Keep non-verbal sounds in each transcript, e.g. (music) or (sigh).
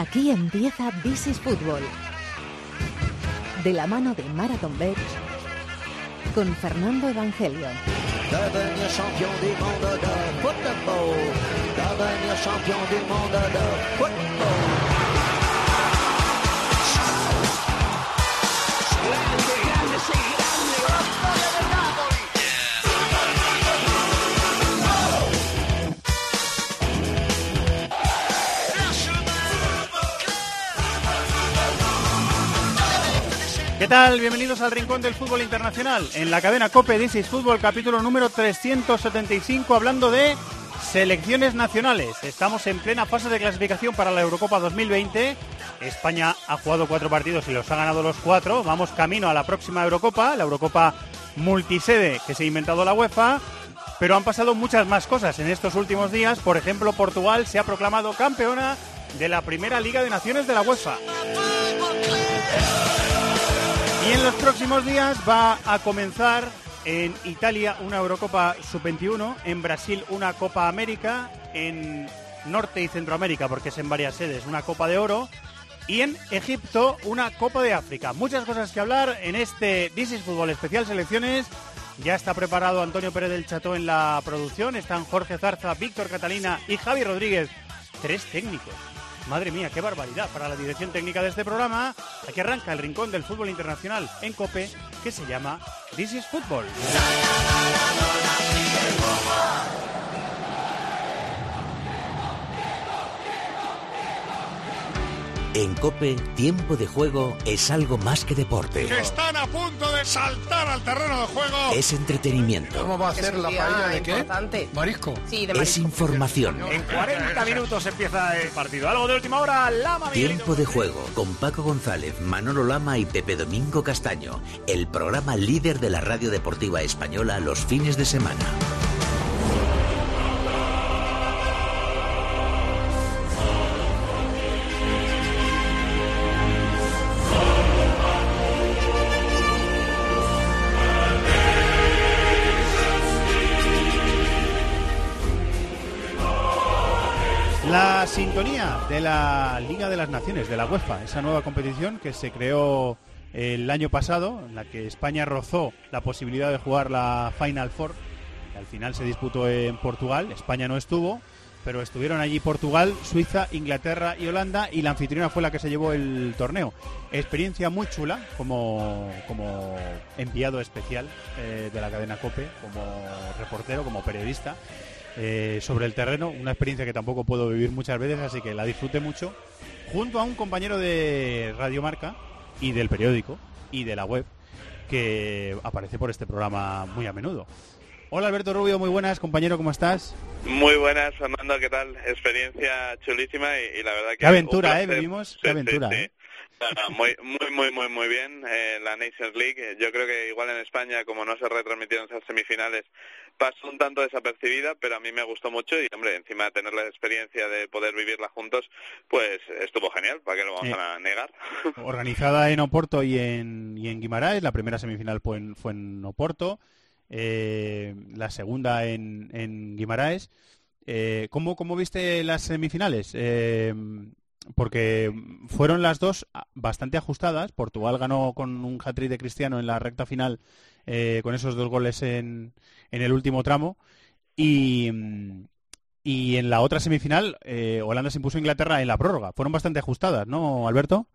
Aquí empieza This is Fútbol. De la mano de Marathon Bets con Fernando Evangelio. Football. Football. ¿Qué tal? Bienvenidos al Rincón del Fútbol Internacional. En la cadena COPE 16 Fútbol, capítulo número 375, hablando de selecciones nacionales. Estamos en plena fase de clasificación para la Eurocopa 2020. España ha jugado cuatro partidos y los ha ganado los cuatro. Vamos camino a la próxima Eurocopa, la Eurocopa multisede que se ha inventado la UEFA. Pero han pasado muchas más cosas en estos últimos días. Por ejemplo, Portugal se ha proclamado campeona de la primera Liga de Naciones de la UEFA. Y en los próximos días va a comenzar en Italia una Eurocopa Sub-21, en Brasil una Copa América, en Norte y Centroamérica, porque es en varias sedes, una Copa de Oro, y en Egipto una Copa de África. Muchas cosas que hablar en este This is Fútbol Especial Selecciones. Ya está preparado Antonio Pérez del Chato en la producción, están Jorge Zarza, Víctor Catalina y Javi Rodríguez, tres técnicos. Madre mía, qué barbaridad para la dirección técnica de este programa. Aquí arranca el rincón del fútbol internacional en COPE que se llama This is Football. En Cope, tiempo de juego es algo más que deporte. que están a punto de saltar al terreno de juego. Es entretenimiento. ¿Cómo va a Es un día importante. Marisco. Sí, de Es información. En 40 minutos empieza el partido. Algo de última hora, Lama Miguelito. Tiempo de juego con Paco González, Manolo Lama y Pepe Domingo Castaño. El programa líder de la radio deportiva española los fines de semana. Sintonía de la Liga de las Naciones, de la UEFA, esa nueva competición que se creó el año pasado, en la que España rozó la posibilidad de jugar la Final Four, que al final se disputó en Portugal, España no estuvo, pero estuvieron allí Portugal, Suiza, Inglaterra y Holanda, y la anfitriona fue la que se llevó el torneo. Experiencia muy chula como, como enviado especial eh, de la cadena COPE, como reportero, como periodista eh, sobre el terreno, una experiencia que tampoco puedo vivir muchas veces, así que la disfruté mucho, junto a un compañero de Radio Marca y del periódico y de la web que aparece por este programa muy a menudo. Hola Alberto Rubio, muy buenas, compañero, ¿cómo estás? Muy buenas, Fernando, ¿qué tal? Experiencia chulísima y, y la verdad que... Qué aventura, ¿eh? Vivimos, qué aventura, ¿eh? Muy, muy, muy, muy, muy bien. Eh, la Nations League, yo creo que igual en España, como no se retransmitieron esas semifinales, pasó un tanto desapercibida, pero a mí me gustó mucho y, hombre, encima de tener la experiencia de poder vivirla juntos, pues estuvo genial, ¿para qué lo vamos Eh. a negar? (laughs) Organizada en Oporto y en, y en Guimaraes, la primera semifinal fue en, fue en Oporto, eh, la segunda en, en Guimaraes. Eh, ¿cómo, ¿Cómo viste las semifinales? Eh, porque fueron las dos bastante ajustadas. Portugal ganó con un hat-trick de Cristiano en la recta final eh, con esos dos goles en, el último tramo. Y, y en la otra semifinal, eh, Holanda se impuso a Inglaterra en la prórroga. Fueron bastante ajustadas, ¿no, Alberto?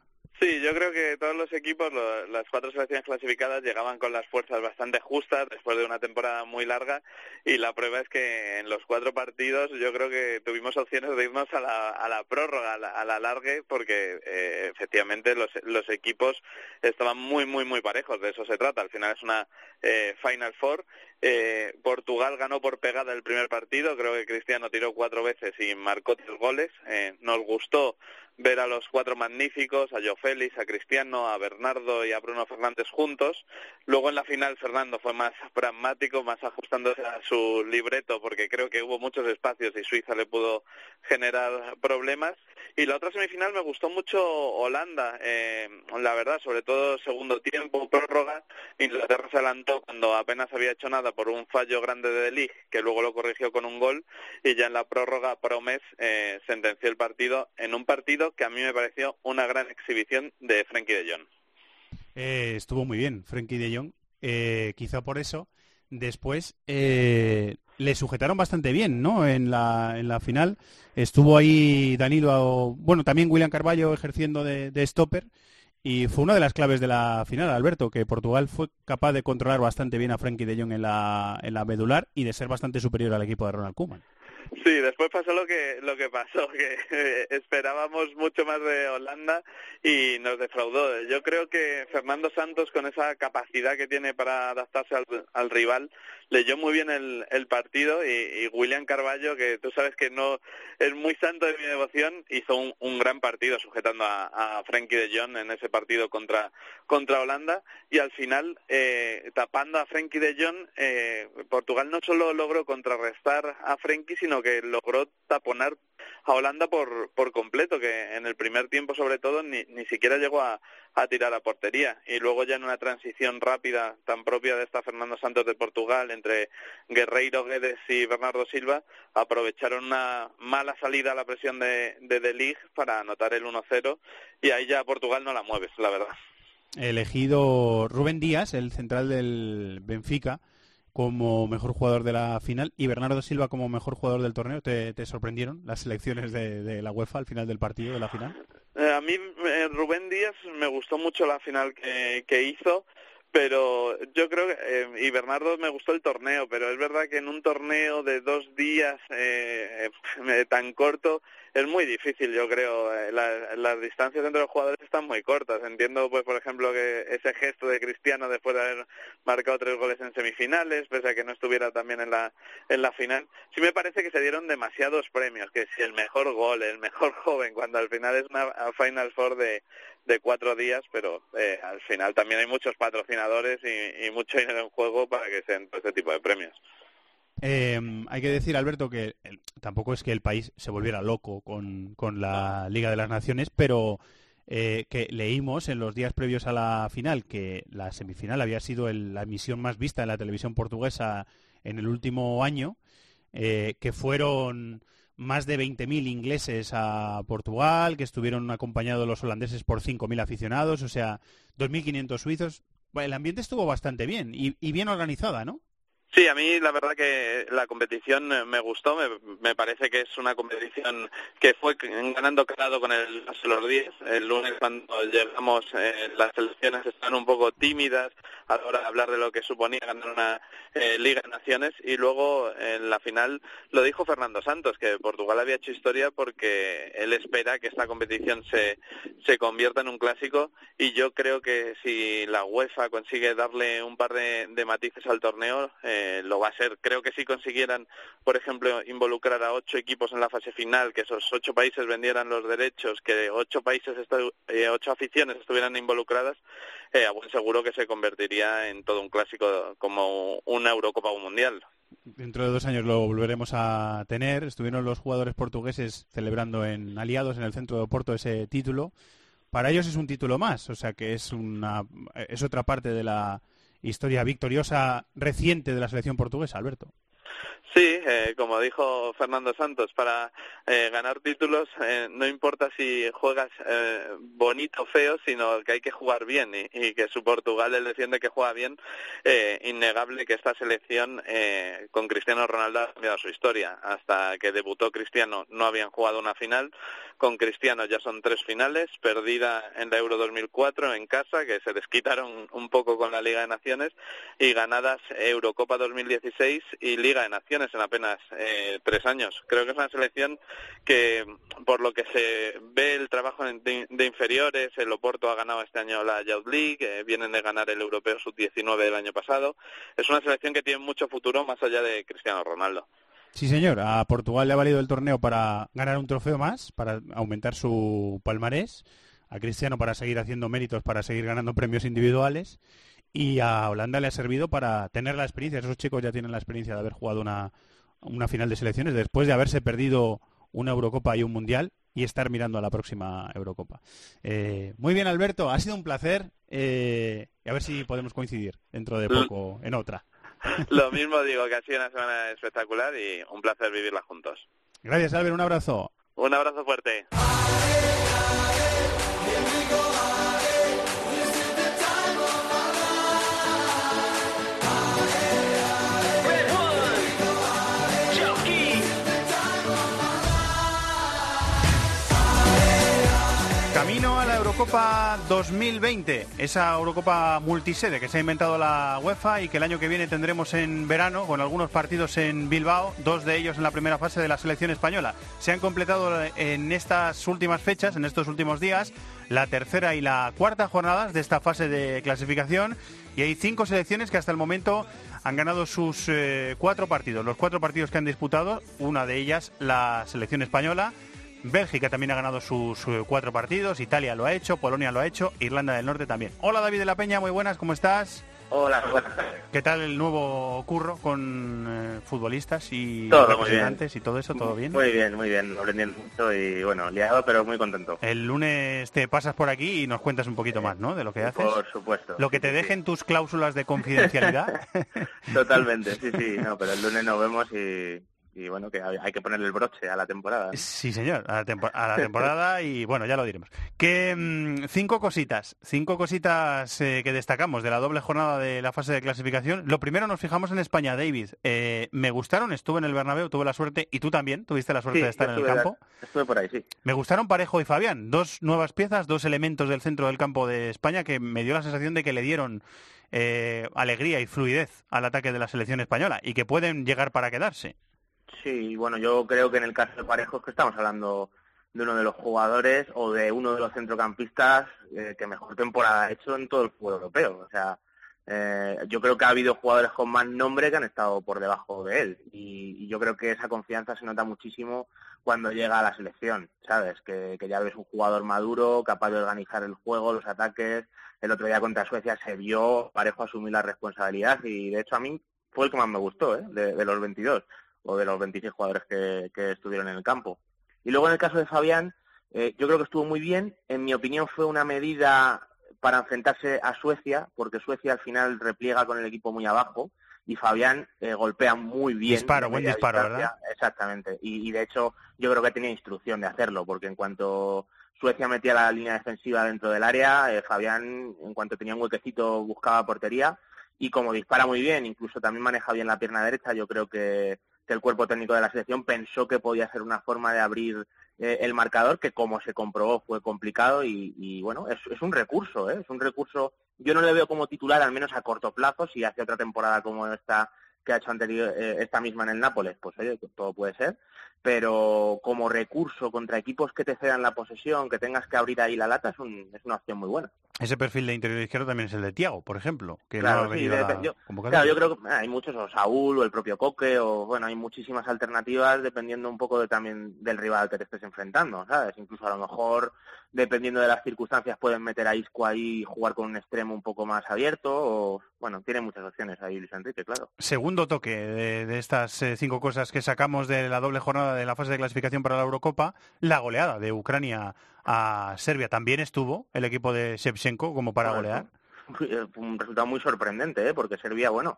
Sí, yo creo que todos los equipos, lo- las cuatro selecciones clasificadas, llegaban con las fuerzas bastante justas después de una temporada muy larga y la prueba es que en los cuatro partidos yo creo que tuvimos opciones de irnos a la, a la prórroga, a la, a la largue, porque eh, efectivamente los, los equipos estaban muy, muy, muy parejos, de eso se trata. Al final es una eh, Final Four. Eh, Portugal ganó por pegada el primer partido, creo que Cristiano tiró cuatro veces y marcó tres goles. Eh, nos gustó ver a los cuatro magníficos, a Joe Félix, a Cristiano, a Bernardo y a Bruno Fernández juntos. Luego en la final Fernando fue más pragmático, más ajustándose a su libreto porque creo que hubo muchos espacios y Suiza le pudo generar problemas. Y la otra semifinal me gustó mucho Holanda, eh, la verdad, sobre todo segundo tiempo, prórroga. Inglaterra se adelantó cuando apenas había hecho nada por un fallo grande de Ligt, que luego lo corrigió con un gol. Y ya en la prórroga Promes eh, sentenció el partido en un partido que a mí me pareció una gran exhibición de Frenkie de Jong. Eh, estuvo muy bien Frenkie de Jong, eh, quizá por eso. Después eh, le sujetaron bastante bien, ¿no? En la, en la final estuvo ahí Danilo, bueno, también William Carballo ejerciendo de stopper y fue una de las claves de la final, Alberto, que Portugal fue capaz de controlar bastante bien a Frenkie de Jong en la, en la medular y de ser bastante superior al equipo de Ronald Koeman. Sí, después pasó lo que lo que pasó, (laughs) que eh, esperábamos mucho más de Holanda y nos defraudó. Yo creo que Fernando Santos, con esa capacidad que tiene para adaptarse al, rival, leyó muy bien el, el partido y, William Carballo, que tú sabes que no es muy santo de mi devoción, hizo un, gran partido sujetando a, a, Frankie de Jong en ese partido contra, contra Holanda y al final, eh, tapando a Frankie de Jong, eh, Portugal no solo logró contrarrestar a Frankie, sino que logró taponar a Holanda por, por completo, que en el primer tiempo sobre todo ni, ni siquiera llegó a, a tirar a portería. Y luego ya en una transición rápida tan propia de esta Fernando Santos de Portugal entre Guerreiro, Guedes y Bernardo Silva, aprovecharon una mala salida a la presión de De, de para anotar el 1-0 y ahí ya Portugal no la mueves, la verdad. Elegido Rubén Díaz, el central del Benfica, como mejor jugador de la final y Bernardo Silva como mejor jugador del torneo. ¿Te, sorprendieron las selecciones de, la UEFA al final del partido, de la final? Eh, a mí eh, Rubén Díaz me gustó mucho la final que, hizo pero yo creo que, eh, y Bernardo me gustó el torneo, pero es verdad que en un torneo de dos días tan corto es muy difícil, yo creo. Eh, las distancias entre los jugadores están muy cortas. Entiendo, pues, por ejemplo, que ese gesto de Cristiano después de haber marcado tres goles en semifinales, pese a que no estuviera también en la, en la final, sí me parece que se dieron demasiados premios, que si el mejor gol, el mejor (laughs) joven, cuando al final es una Final Four de, de cuatro días, pero eh, al final también hay muchos patrocinadores y, y mucho dinero en juego para que sean este tipo de premios. Eh, hay que decir, Alberto, que tampoco es que el país se volviera loco con, la Liga de las Naciones, pero eh, que leímos en los días previos a la final que la semifinal había sido la emisión más vista en la televisión portuguesa en el último año, eh, que fueron más de 20.000 ingleses a Portugal, que estuvieron acompañados los holandeses por 5.000 aficionados, o sea, 2.500 suizos. el ambiente estuvo bastante bien y bien organizada, ¿no? Sí, a mí la verdad que la competición me gustó, me, parece que es una competición que fue ganando calado con el los 10. El lunes cuando llegamos eh, las selecciones están un poco tímidas a la hora de hablar de lo que suponía ganar una eh, Liga de Naciones y luego en la final lo dijo Fernando Santos, que Portugal había hecho historia porque él espera que esta competición se, se convierta en un clásico y yo creo que si la UEFA consigue darle un par de, de matices al torneo, eh, eh, lo va a ser. Creo que si consiguieran, por ejemplo, involucrar a ocho equipos en la fase final, que esos ocho países vendieran los derechos, que ocho países, eh, ocho aficiones estuvieran involucradas, eh, seguro que se convertiría en todo un clásico como una Eurocopa o un Mundial. Dentro de dos años lo volveremos a tener. Estuvieron los jugadores portugueses celebrando en Aliados, en el centro de Oporto, ese título. Para ellos es un título más, o sea que es, una, es otra parte de la, historia victoriosa reciente de la selección portuguesa, Alberto. Sí, eh, como dijo Fernando Santos, para eh, ganar títulos eh, no importa si juegas bonito o feo, sino que hay que jugar bien y, que su Portugal él defiende que juega bien. innegable que esta selección con Cristiano Ronaldo ha cambiado su historia. Hasta que debutó Cristiano no habían jugado una final. Con Cristiano ya son tres finales, perdida en la Euro 2004 en casa, que se desquitaron un poco con la Liga de Naciones, y ganadas Eurocopa 2016 y Liga de Naciones en apenas eh, tres años. Creo que es una selección que, por lo que se ve el trabajo de, inferiores, el Oporto ha ganado este año la Youth League, eh, vienen de ganar el Europeo Sub-19 del año pasado. Es una selección que tiene mucho futuro más allá de Cristiano Ronaldo. Sí, señor. A Portugal le ha valido el torneo para ganar un trofeo más, para aumentar su palmarés. A Cristiano para seguir haciendo méritos, para seguir ganando premios individuales y a Holanda le ha servido para tener la experiencia. Esos chicos ya tienen la experiencia de haber jugado una, una final de selecciones después de haberse perdido una Eurocopa y un Mundial y estar mirando a la próxima Eurocopa. Eh, muy bien, Alberto, ha sido un placer. Eh, a ver si podemos coincidir dentro de poco en otra. Lo mismo digo, que ha sido una semana espectacular y un placer vivirla juntos. Gracias, Albert. Un abrazo. Un abrazo fuerte. Eurocopa 2020, esa Eurocopa multisede que se ha inventado la UEFA y que el año que viene tendremos en verano con algunos partidos en Bilbao, dos de ellos en la primera fase de la selección española. Se han completado en estas últimas fechas, en estos últimos días, la tercera y la cuarta jornadas de esta fase de clasificación y hay cinco selecciones que hasta el momento han ganado sus eh, cuatro partidos, los cuatro partidos que han disputado, una de ellas la selección española. Bélgica también ha ganado sus eh, cuatro partidos, Italia lo ha hecho, Polonia lo ha hecho, Irlanda del Norte también. Hola David de la Peña, muy buenas, ¿cómo estás? Hola, buenas ¿Qué tal el nuevo curro con eh, futbolistas y representantes y todo eso? ¿Todo bien? Muy bien, muy bien, aprendiendo mucho y bueno, liado pero muy contento. El lunes te pasas por aquí y nos cuentas un poquito más, ¿no? De lo que haces. Por supuesto. Lo que te dejen tus cláusulas de confidencialidad. (laughs) Totalmente, sí, sí, no, pero el lunes nos vemos y, y bueno, que hay que ponerle el broche a la temporada. Sí, señor, a la, (laughs) temporada y bueno, ya lo diremos. Que mm, cinco cositas, cinco cositas eh, que destacamos de la doble jornada de la fase de clasificación. Lo primero nos fijamos en España, David. Eh, me gustaron, estuve en el Bernabéu, tuve la suerte y tú también tuviste la suerte de estar en el campo. Estuve por ahí, sí. Me gustaron Parejo y Fabián, dos nuevas piezas, dos elementos del centro del campo de España que me dio la sensación de que le dieron eh, alegría y fluidez al ataque de la selección española y que pueden llegar para quedarse. Sí, bueno, yo creo que en el caso de Parejo es que estamos hablando de uno de los jugadores o de uno de los centrocampistas eh, que mejor temporada ha hecho en todo el fútbol europeo. O sea, eh, yo creo que ha habido jugadores con más nombre que han estado por debajo de él y, yo creo que esa confianza se nota muchísimo cuando llega a la selección, ¿sabes? Que, que ya ves un jugador maduro, capaz de organizar el juego, los ataques. El otro día contra Suecia se vio Parejo asumir la responsabilidad y de hecho a mí fue el que más me gustó, ¿eh? de, los 22 o de los 26 jugadores que, estuvieron en el campo. Y luego en el caso de Fabián, eh, yo creo que estuvo muy bien. En mi opinión fue una medida para enfrentarse a Suecia, porque Suecia al final repliega con el equipo muy abajo y Fabián eh, golpea muy bien. Disparo, buen disparo, ¿verdad? Exactamente. Y, de hecho yo creo que tenía instrucción de hacerlo, porque en cuanto Suecia metía la línea defensiva dentro del área, eh, Fabián en cuanto tenía un huequecito buscaba portería y como dispara muy bien, incluso también maneja bien la pierna derecha, yo creo que que el cuerpo técnico de la selección pensó que podía ser una forma de abrir eh, el marcador, que como se comprobó fue complicado y, bueno, es, es, un recurso, ¿eh? es un recurso, yo no le veo como titular al menos a corto plazo, si hace otra temporada como esta que ha hecho anterior, eh, esta misma en el Nápoles, pues oye, todo puede ser, pero como recurso contra equipos que te cedan la posesión, que tengas que abrir ahí la lata, es, un, es una opción muy buena. Ese perfil de interior izquierdo también es el de Tiago, por ejemplo, que claro, no ha venido yo, claro, yo creo que hay muchos, o Saúl, o el propio Coque, o bueno, hay muchísimas alternativas dependiendo un poco de, también del rival que te estés enfrentando, ¿sabes? Incluso a lo mejor, dependiendo de las circunstancias, pueden meter a Isco ahí y jugar con un extremo un poco más abierto, o bueno, tiene muchas opciones ahí Luis Enrique, claro. Segundo toque de, estas eh, cinco cosas que sacamos de la doble jornada de la fase de clasificación para la Eurocopa, la goleada de Ucrania a Serbia. También estuvo el equipo de Shevchenko como para golear. Un resultado muy sorprendente, ¿eh? porque Serbia, bueno,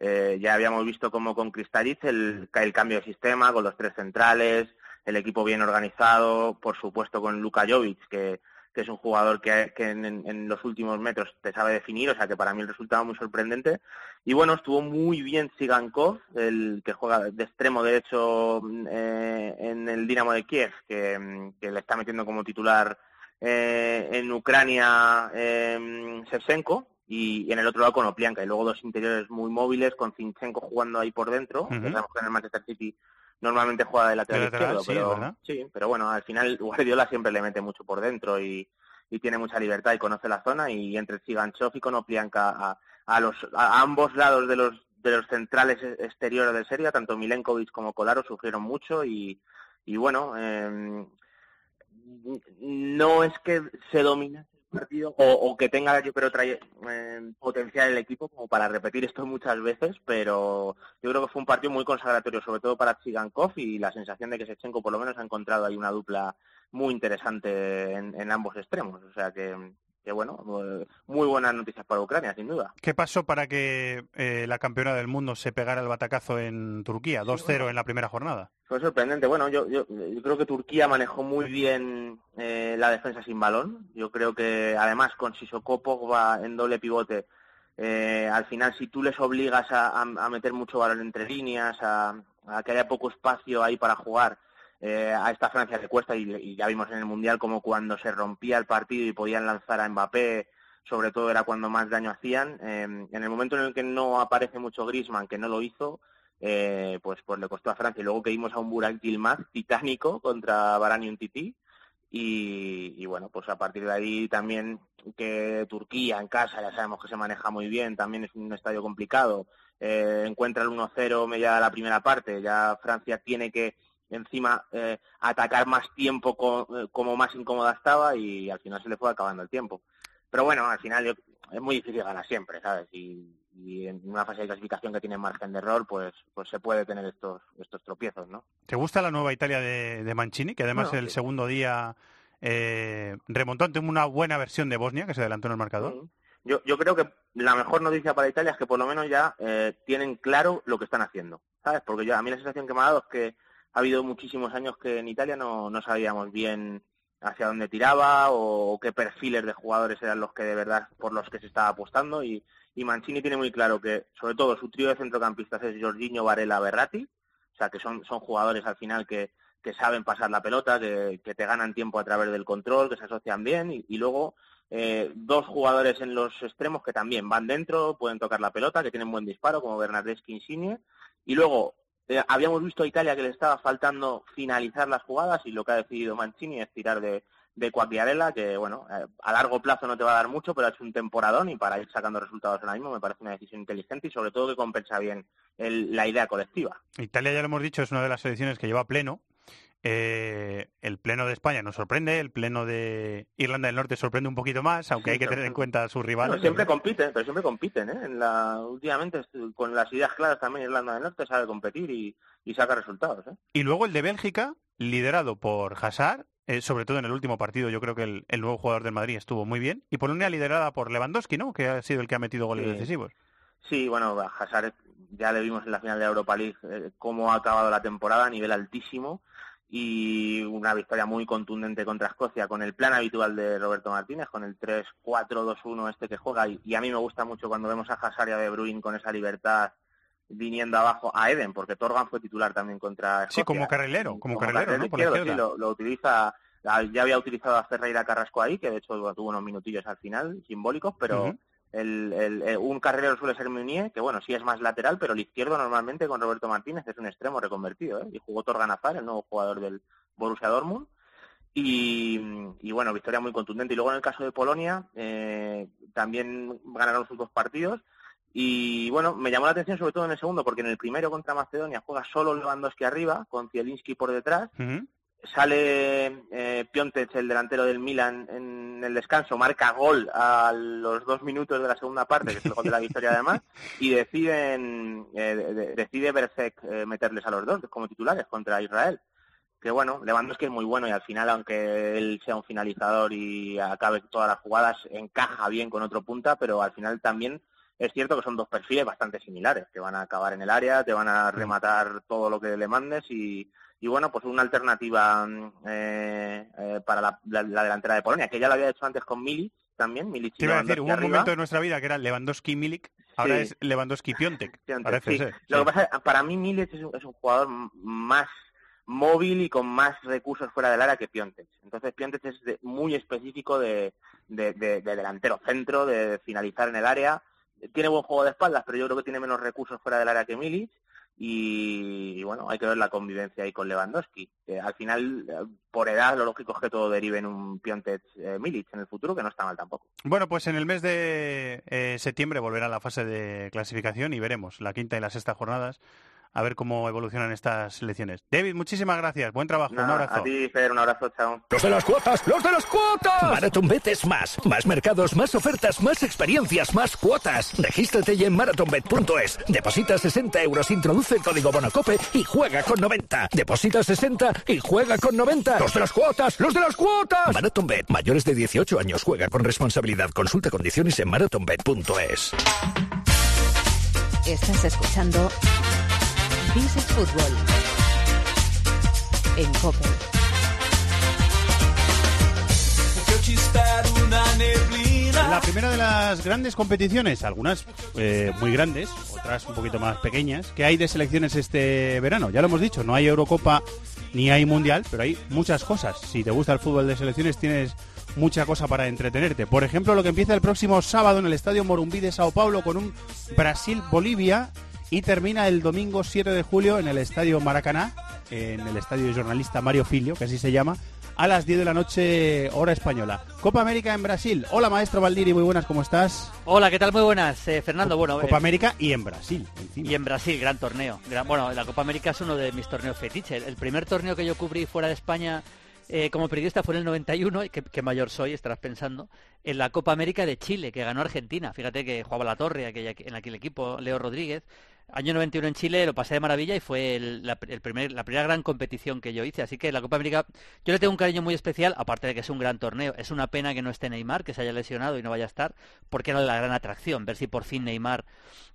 eh, ya habíamos visto como con Kristalic el, el cambio de sistema, con los tres centrales, el equipo bien organizado, por supuesto con Luka Jovic, que que es un jugador que, en, los últimos metros te sabe definir, o sea que para mí el resultado muy sorprendente. Y bueno, estuvo muy bien Sigankov, el que juega de extremo derecho eh, en el Dinamo de Kiev, que, le está metiendo como titular eh, en Ucrania eh, Shevchenko, y, en el otro lado con Oplianka, y luego dos interiores muy móviles, con Zinchenko jugando ahí por dentro, sabemos que en el Manchester City normalmente juega de lateral, izquierdo, pero, sí, pero bueno, al final Guardiola siempre le mete mucho por dentro y, tiene mucha libertad y conoce la zona y entre Chiganchov y Konoplianka a, a, los, a ambos lados de los de los centrales exteriores de Serbia, tanto Milenkovic como Kolaro sufrieron mucho y, y bueno, eh, no es que se domine partido o, que tenga yo creo trae, eh, potencial el equipo como para repetir esto muchas veces pero yo creo que fue un partido muy consagratorio sobre todo para Chigankov y la sensación de que Sechenko por lo menos ha encontrado ahí una dupla muy interesante en ambos extremos. O sea que que bueno, muy buenas noticias para Ucrania, sin duda. ¿Qué pasó para que eh, la campeona del mundo se pegara el batacazo en Turquía, 2-0 en la primera jornada? Fue sorprendente. Bueno, yo, yo, creo que Turquía manejó muy bien eh, la defensa sin balón. Yo creo que además con Sissoko va en doble pivote, eh, al final si tú les obligas a, meter mucho balón entre líneas, a, a que haya poco espacio ahí para jugar, eh, a esta Francia le cuesta y, ya vimos en el Mundial como cuando se rompía el partido y podían lanzar a Mbappé, sobre todo era cuando más daño hacían. Em, en el momento en el que no aparece mucho Grisman, que no lo hizo, eh, pues, pues le costó a Francia. Y luego que vimos a un Burak Yilmaz titánico contra Barani Titi. Y, y, bueno, pues a partir de ahí también que Turquía en casa, ya sabemos que se maneja muy bien, también es un estadio complicado, eh, encuentra el 1-0 media la primera parte, ya Francia tiene que encima eh, atacar más tiempo eh, como más incómoda estaba y al final se le fue acabando el tiempo. Pero bueno, al final es muy difícil ganar siempre, ¿sabes? Y, en una fase de clasificación que tiene margen de error, pues pues se puede tener estos estos tropiezos, ¿no? ¿Te gusta la nueva Italia de, Mancini? Que además el segundo día eh, remontó ante una buena versión de Bosnia, que se adelantó en el marcador. Yo, yo creo que la mejor noticia para Italia es que por lo menos ya eh, tienen claro lo que están haciendo, ¿sabes? Porque yo, a mí la sensación que me ha dado es que ha habido muchísimos años que en Italia no, no sabíamos bien hacia dónde tiraba o, qué perfiles de jugadores eran los que de verdad por los que se estaba apostando. Y, y Mancini tiene muy claro que sobre todo su trío de centrocampistas es Jorginho, Varela, Berratti, o sea que son, son jugadores al final que, que saben pasar la pelota, que, que, te ganan tiempo a través del control, que se asocian bien. Y, y luego eh, dos jugadores en los extremos que también van dentro, pueden tocar la pelota, que tienen buen disparo como Bernardeschi Insigne. Y luego eh, habíamos visto a Italia que le estaba faltando finalizar las jugadas y lo que ha decidido Mancini es tirar de, de que bueno, eh, a largo plazo no te va a dar mucho, pero ha hecho un temporadón y para ir sacando resultados ahora mismo me parece una decisión inteligente y sobre todo que compensa bien la idea colectiva. Italia, ya lo hemos dicho, es una de las selecciones que lleva pleno eh, el pleno de España nos sorprende, el pleno de Irlanda del Norte sorprende un poquito más, aunque hay que tener en cuenta a sus rivales. siempre compiten, pero siempre compiten. ¿eh? En la, últimamente, con las ideas claras también Irlanda del Norte sabe competir y, saca resultados. ¿eh? Y luego el de Bélgica, liderado por Hazard, eh, sobre todo en el último partido, yo creo que el, nuevo jugador del Madrid estuvo muy bien. Y por una liderada por Lewandowski, ¿no? Que ha sido el que ha metido goles decisivos. Sí, bueno, Hazard ya le vimos en la final de Europa League cómo ha acabado la temporada a nivel altísimo y una victoria muy contundente contra Escocia con el plan habitual de Roberto Martínez, con el 3-4-2-1 este que juega. Y, a mí me gusta mucho cuando vemos a Hazard y a De Bruyne con esa libertad viniendo abajo a Eden, porque Torgan fue titular también contra Escocia. Sí, como carrilero, como, carrilero, sí, lo, utiliza, ya había utilizado a Ferreira Carrasco ahí, que de hecho tuvo unos minutillos al final, simbólicos, pero el, el, un carrilero suele ser Meunier, que bueno, sí es más lateral, pero el izquierdo normalmente con Roberto Martínez es un extremo reconvertido, ¿eh? y jugó Torgan Azar, el nuevo jugador del Borussia Dortmund. Y, bueno, victoria muy contundente. Y luego en el caso de Polonia, eh, también ganaron sus dos partidos. Y bueno, me llamó la atención sobre todo en el segundo, porque en el primero contra Macedonia juega solo Lewandowski arriba, con Zielinski por detrás sale eh, el delantero del Milan, en el descanso, marca gol a los dos minutos de la segunda parte, que es el gol de la victoria además, y deciden, eh, decide Bercek eh, meterles a los dos como titulares contra Israel. Que bueno, Lewandowski es muy bueno y al final, aunque él sea un finalizador y acabe todas las jugadas, encaja bien con otro punta, pero al final también es cierto que son dos perfiles bastante similares, que van a acabar en el área, te van a rematar todo lo que le mandes y y bueno, pues una alternativa mm, eh, eh, para la, delantera de Polonia, que ya lo había hecho antes con Milic también. Milic Te iba a decir, hubo un momento de nuestra vida que era Lewandowski-Milik, ahora es Lewandowski-Piontek. (laughs) Lo que pasa para mí Milic es un, jugador más móvil y con más recursos fuera del área que Piontek. Entonces Piontek es muy específico de, de, delantero centro, de finalizar en el área. Tiene buen juego de espaldas, pero yo creo que tiene menos recursos fuera del área que Milic y, bueno, hay que ver la convivencia ahí con Lewandowski. al final, eh, por edad, lo lógico es que todo derive en un Piontek eh, Milic en el futuro, que no está mal tampoco. Bueno, pues en el mes de eh, septiembre volverá la fase de clasificación y veremos la quinta y la sexta jornadas a ver cómo evolucionan estas elecciones. David, muchísimas gracias. Buen trabajo. un abrazo. A ti, Fer, un abrazo. Chao. ¡Los de las cuotas! ¡Los de las cuotas! MarathonBet es más. Más mercados, más ofertas, más experiencias, más cuotas. Regístrate ya en marathonbet.es. Deposita 60 euros, introduce el código Bonacope y juega con 90. Deposita 60 y juega con 90. ¡Los de las cuotas! ¡Los de las cuotas! MarathonBet. Mayores de 18 años. Juega con responsabilidad. Consulta condiciones en marathonbet.es. Estás escuchando Fútbol en COPE. La primera de las grandes competiciones, algunas eh, muy grandes, otras un poquito más pequeñas, que hay de selecciones este verano. Ya lo hemos dicho, no hay Eurocopa ni hay mundial, pero hay muchas cosas. Si te gusta el fútbol de selecciones, tienes mucha cosa para entretenerte. Por ejemplo, lo que empieza el próximo sábado en el Estadio Morumbí de Sao Paulo con un Brasil-Bolivia y termina el domingo 7 de julio en el Estadio Maracaná, en el Estadio Jornalista Mario Filio, que así se llama, a las 10 de la noche, hora española. Copa América en Brasil. Hola, maestro Valdiri, muy buenas, ¿cómo estás? Hola, ¿qué tal? Muy buenas, eh, Fernando. Bueno, Copa eh, América y en Brasil. Y en Brasil, gran torneo. bueno, la Copa América es uno de mis torneos fetiche. El primer torneo que yo cubrí fuera de España eh, como periodista fue en el 91, y que, mayor soy, estarás pensando, en la Copa América de Chile, que ganó Argentina. Fíjate que jugaba la torre en aquel equipo, Leo Rodríguez. Año 91 en Chile lo pasé de maravilla y fue la, primer, la primera gran competición que yo hice. Así que la Copa América, yo le tengo un cariño muy especial, aparte de que es un gran torneo. Es una pena que no esté Neymar, que se haya lesionado y no vaya a estar, porque era la gran atracción, ver si por fin Neymar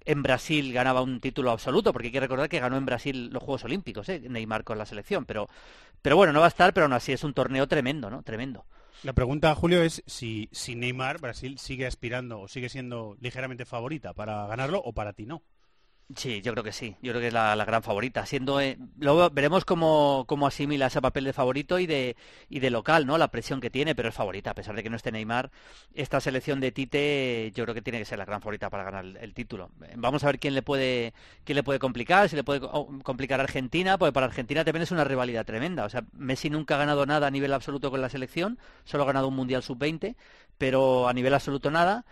en Brasil ganaba un título absoluto, porque hay que recordar que ganó en Brasil los Juegos Olímpicos, ¿eh? Neymar con la selección. Pero, pero bueno, no va a estar, pero aún así es un torneo tremendo, ¿no? Tremendo. La pregunta, Julio, es si, si Neymar, Brasil, sigue aspirando o sigue siendo ligeramente favorita para ganarlo o para ti no. Sí, yo creo que sí. Yo creo que es la, gran favorita. Siendo, eh, luego veremos cómo, cómo, asimila ese papel de favorito y de, y de local, ¿no? La presión que tiene, pero es favorita. A pesar de que no esté Neymar, esta selección de Tite yo creo que tiene que ser la gran favorita para ganar el, título. Vamos a ver quién le puede quién le puede complicar, si le puede complicar a Argentina, porque para Argentina también es una rivalidad tremenda. O sea, Messi nunca ha ganado nada a nivel absoluto con la selección, solo ha ganado un Mundial Sub-20, pero a nivel absoluto nada.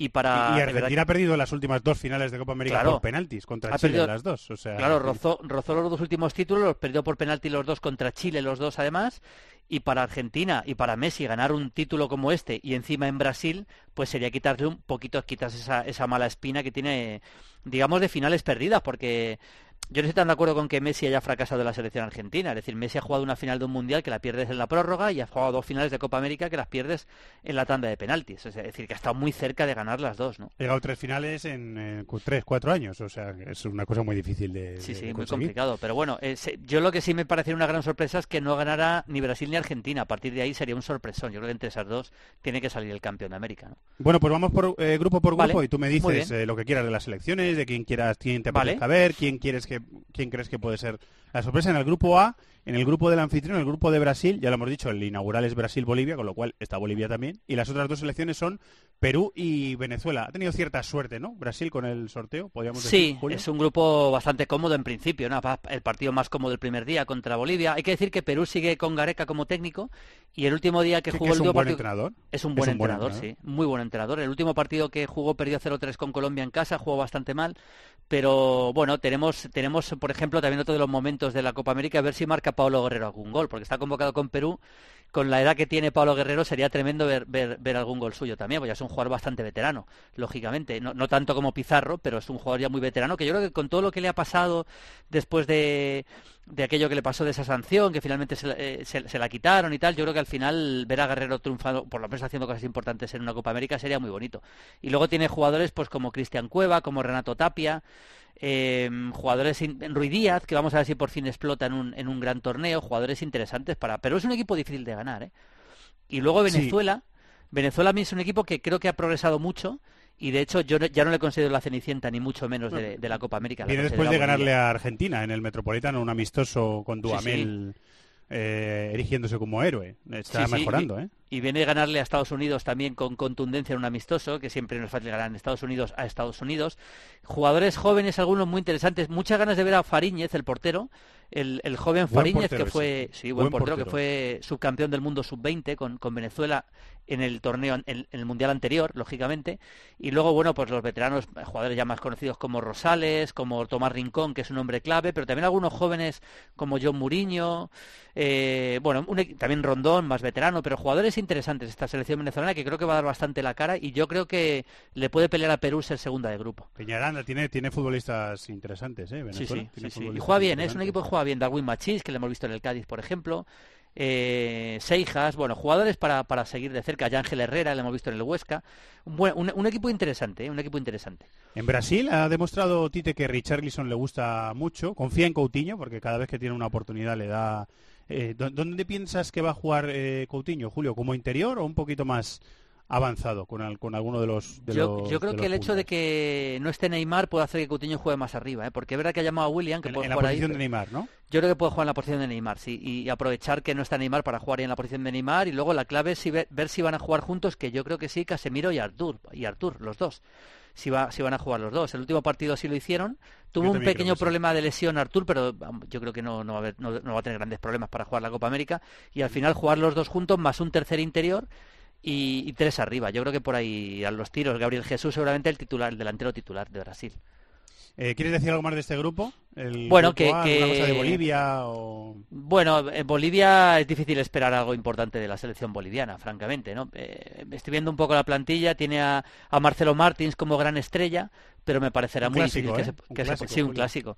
Y, para, y Argentina ha perdido las últimas dos finales de Copa América por penaltis contra Chile las dos. O sea, claro, rozó, rozó, los dos últimos títulos, los perdió por penalti los dos contra Chile, los dos además. Y para Argentina y para Messi ganar un título como este y encima en Brasil, pues sería quitarle un poquito, quitas esa, esa mala espina que tiene, digamos, de finales perdidas, porque yo no estoy tan de acuerdo con que Messi haya fracasado en la selección argentina. Es decir, Messi ha jugado una final de un mundial que la pierdes en la prórroga y ha jugado dos finales de Copa América que las pierdes en la tanda de penaltis. Es decir, que ha estado muy cerca de ganar las dos, ¿no? Ha llegado tres finales en eh, tres, cuatro años. O sea, es una cosa muy difícil de. Sí, sí, muy complicado. Pero bueno, eh, yo lo que sí me parece una gran sorpresa es que no ganara ni Brasil ni Argentina. A partir de ahí sería un sorpresón. Yo creo que entre esas dos tiene que salir el campeón de América, ¿no? Bueno, pues vamos por eh, grupo por grupo y tú me dices lo que quieras de las selecciones, de quién quieras, quién te parezca ver, quién quieres que, quién crees que puede ser la sorpresa en el grupo A, en el grupo del anfitrión, en el grupo de Brasil, ya lo hemos dicho, el inaugural es Brasil-Bolivia, con lo cual está Bolivia también, y las otras dos selecciones son Perú y Venezuela. Ha tenido cierta suerte, ¿no? Brasil con el sorteo, podríamos decir. Sí, es un grupo bastante cómodo en principio, ¿no? El partido más cómodo del primer día contra Bolivia. Hay que decir que Perú sigue con Gareca como técnico y el último día que jugó es el un buen entrenador. Es un buen, entrenador, sí. Muy buen entrenador. El último partido que jugó perdió 0-3 con Colombia en casa, jugó bastante mal, pero bueno, tenemos, tenemos por ejemplo, también otro de los momentos de la Copa América, a ver si marca Pablo Guerrero algún gol, porque está convocado con Perú. Con la edad que tiene Pablo Guerrero sería tremendo ver, ver, algún gol suyo también, porque es un jugador bastante veterano, lógicamente. No, no, tanto como Pizarro, pero es un jugador ya muy veterano, que yo creo que con todo lo que le ha pasado después de, de aquello que le pasó de esa sanción, que finalmente se, eh, se, la quitaron y tal, yo creo que al final ver a Guerrero triunfando, por lo menos haciendo cosas importantes en una Copa América, sería muy bonito. Y luego tiene jugadores pues como Cristian Cueva, como Renato Tapia, eh, jugadores en Rui Díaz, que vamos a ver si por fin explota en un, en un gran torneo, jugadores interesantes para... Pero es un equipo difícil de ganar, ¿eh? Y luego Venezuela, Venezuela a mí es un equipo que creo que ha progresado mucho y de hecho yo ya no le considero la cenicienta ni mucho menos de, la Copa América. Y después de ganarle a Argentina en el Metropolitano, un amistoso con Duamel eh, erigiéndose como héroe. Está mejorando, ¿eh? Y viene a ganarle a Estados Unidos también con contundencia en un amistoso, que siempre nos fácil ganar en Estados Unidos a Estados Unidos. Jugadores jóvenes, algunos muy interesantes, muchas ganas de ver a Fariñez, el portero, el, joven Fariñez, que fue, sí, buen, portero, que fue subcampeón del mundo sub-20 con, con, Venezuela en el torneo, en, el mundial anterior, lógicamente. Y luego, bueno, pues los veteranos, jugadores ya más conocidos como Rosales, como Tomás Rincón, que es un hombre clave, pero también algunos jóvenes como John Muriño, eh, bueno, también Rondón, más veterano, pero jugadores interesantes esta selección venezolana que creo que va a dar bastante la cara y yo creo que le puede pelear a Perú ser segunda de grupo. Peñaranda tiene, tiene futbolistas interesantes, ¿eh? sí, sí, Y juega bien, ¿eh? es un equipo que juega bien. Darwin Machís, que le hemos visto en el Cádiz, por ejemplo. Eh, Seijas, bueno, jugadores para, para seguir de cerca. Ya Ángel Herrera, le hemos visto en el Huesca. Un, un, equipo interesante, ¿eh? un equipo interesante. En Brasil ha demostrado Tite que Richarlison le gusta mucho. Confía en Coutinho porque cada vez que tiene una oportunidad le da eh, ¿Dónde piensas que va a jugar eh, Coutinho, Julio? ¿Como interior o un poquito más avanzado con, con alguno de los. yo, creo que el hecho de que no esté Neymar puede hacer que Coutinho juegue más arriba, ¿eh? porque es verdad que ha llamado a William que en, puede en jugar la posición ahí. de Neymar, ¿no? Yo creo que puede jugar en la posición de Neymar, sí, y, aprovechar que no está Neymar para jugar ahí en la posición de Neymar y luego la clave es ver, si van a jugar juntos, que yo creo que sí, Casemiro y Artur, y Artur, los dos. Si, va, si van a jugar los dos. El último partido sí lo hicieron. Tuvo un pequeño problema de lesión Artur, pero yo creo que no, no, va a haber, no, no va a tener grandes problemas para jugar la Copa América. Y al final jugar los dos juntos más un tercer interior y, tres arriba. Yo creo que por ahí a los tiros Gabriel Jesús seguramente el titular, el delantero titular de Brasil. Eh, ¿Quieres decir algo más de este grupo? bueno, que, cosa de Bolivia o... Bueno, en Bolivia es difícil esperar algo importante de la selección boliviana, francamente, ¿no? Eh, estoy viendo un poco la plantilla, tiene a, Marcelo Martins como gran estrella, pero me parecerá muy difícil que, ¿eh? se, sí, un clásico.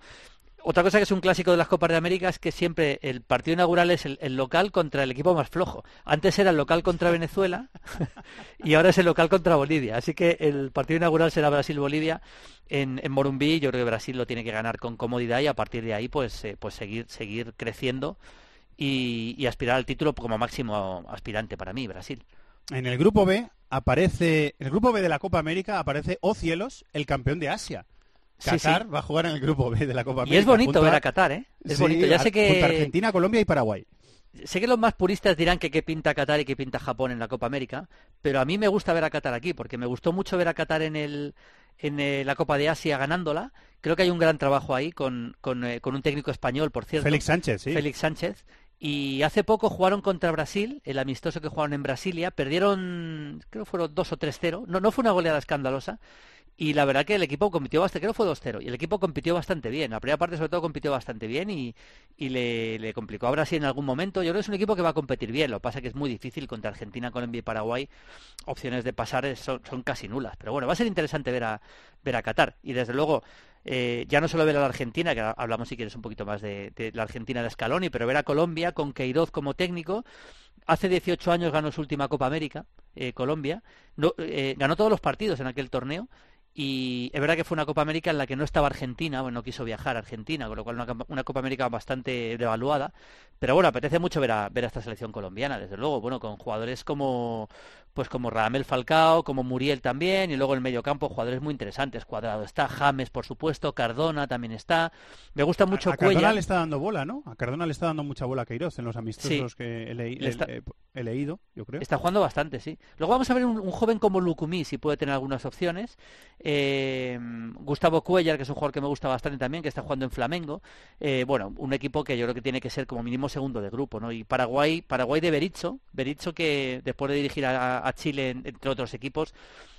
Otra cosa que es un clásico de las Copas de América es que siempre el partido inaugural es el, local contra el equipo más flojo. Antes era el local contra Venezuela (laughs) y ahora es el local contra Bolivia. Así que el partido inaugural será Brasil-Bolivia en, en, Morumbí. Yo creo que Brasil lo tiene que ganar con comodidad y a partir de ahí pues, eh, pues seguir, seguir creciendo y, aspirar al título como máximo aspirante para mí, Brasil. En el grupo B aparece, en el grupo B de la Copa América aparece, oh cielos, el campeón de Asia. Qatar va a jugar en el grupo B de la Copa América. Y es bonito ver a Qatar, ¿eh? Es bonito. Ya sé que... Argentina, Colombia y Paraguay. Sé que los más puristas dirán que qué pinta Qatar y qué pinta Japón en la Copa América, pero a mí me gusta ver a Qatar aquí, porque me gustó mucho ver a Qatar en, el, en eh, la Copa de Asia ganándola. Creo que hay un gran trabajo ahí con, con, eh, con un técnico español, por cierto. Félix Sánchez, sí. Félix Sánchez. Y hace poco jugaron contra Brasil, el amistoso que jugaron en Brasilia. Perdieron, creo que fueron 2 o 3-0. No, no fue una goleada escandalosa. Y la verdad que el equipo compitió bastante, creo que fue 2-0, y el equipo compitió bastante bien. La primera parte sobre todo compitió bastante bien y, y le, complicó a Brasil en algún momento. Yo creo que es un equipo que va a competir bien, lo que pasa es que es muy difícil contra Argentina, Colombia y Paraguay. Opciones de pasar son, casi nulas. Pero bueno, va a ser interesante ver a, ver a Qatar. Y desde luego, eh, ya no solo ver a la Argentina, que hablamos si quieres un poquito más de, de, la Argentina de Scaloni, pero ver a Colombia con Queiroz como técnico. Hace 18 años ganó su última Copa América, eh, Colombia. No, eh, ganó todos los partidos en aquel torneo y es verdad que fue una Copa América en la que no estaba Argentina, bueno, no quiso viajar a Argentina, con lo cual una, una Copa América bastante devaluada. Pero bueno, apetece mucho ver a, ver a esta selección colombiana, desde luego, bueno, con jugadores como pues como Radamel Falcao, como Muriel también, y luego en el medio campo jugadores muy interesantes. Cuadrado está, James, por supuesto, Cardona también está. Me gusta mucho a, a Cardona le está dando bola, ¿no? A Cardona le está dando mucha bola a Queiroz en los amistosos que he, he, leído, yo creo. Está jugando bastante, sí. Luego vamos a ver un, un joven como Lucumí, si puede tener algunas opciones. Eh, Gustavo Cuellar, que es un jugador que me gusta bastante también, que está jugando en Flamengo. Eh, bueno, un equipo que yo creo que tiene que ser como mínimo segundo de grupo, ¿no? Y Paraguay, Paraguay de Berizzo, Berizzo que después de dirigir a, a Chile, entre otros equipos,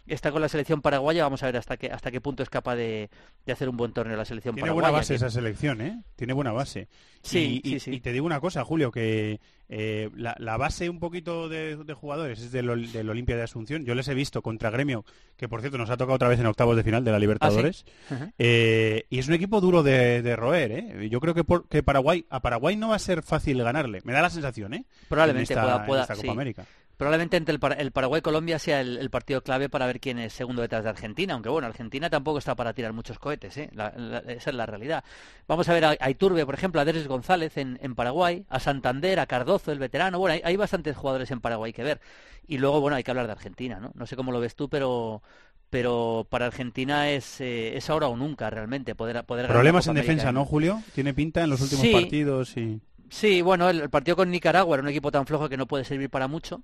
está con la selección paraguaya. Vamos a ver hasta qué, hasta qué punto es capaz de, de hacer un buen torneo la selección Tiene paraguaya. Tiene buena base que... esa selección, ¿eh? Tiene buena base. Sí, y, sí, y, sí. y te digo una cosa, Julio, que eh, la, la, base un poquito de, de jugadores es del, del, Olimpia de Asunción. Yo les he visto contra Gremio, que por cierto nos ha tocado otra vez en octavos de final de la Libertadores. ¿Ah, sí? -huh. eh, y es un equipo duro de, de roer, ¿eh? Yo creo que, por, que Paraguay a Paraguay no va a ser fácil ganarle. Me da la sensación, ¿eh? Probablemente en esta, pueda, pueda en esta Copa sí. América probablemente entre el, el Paraguay-Colombia sea el, el, partido clave para ver quién es segundo detrás de Argentina, aunque bueno, Argentina tampoco está para tirar muchos cohetes, ¿eh? la, la, esa es la realidad. Vamos a ver a, a Iturbe, por ejemplo, a Deres González en, en, Paraguay, a Santander, a Cardozo, el veterano, bueno, hay, hay, bastantes jugadores en Paraguay que ver. Y luego, bueno, hay que hablar de Argentina, ¿no? No sé cómo lo ves tú, pero pero para Argentina es, eh, es ahora o nunca realmente poder, poder Problemas en defensa, ¿no, Julio? Tiene pinta en los últimos sí, partidos y... Sí, bueno, el, partido con Nicaragua era un equipo tan flojo que no puede servir para mucho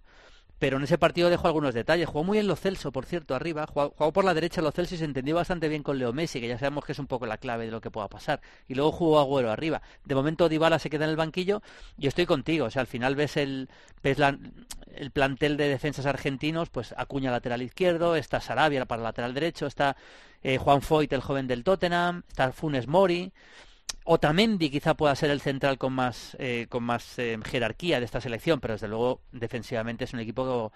pero en ese partido dejó algunos detalles. Jugó muy bien Lo Celso, por cierto, arriba. Jugó, por la derecha Lo Celso y se entendió bastante bien con Leo Messi, que ya sabemos que es un poco la clave de lo que pueda pasar. Y luego jugó Agüero arriba. De momento Dybala se queda en el banquillo y estoy contigo. O sea, al final ves el, ves la, el plantel de defensas argentinos, pues Acuña lateral izquierdo, está Sarabia para lateral derecho, está eh, Juan Foyt, el joven del Tottenham, está Funes Mori. Otamendi quizá pueda ser el central con más, eh, con más eh, jerarquía de esta selección, pero desde luego defensivamente es un equipo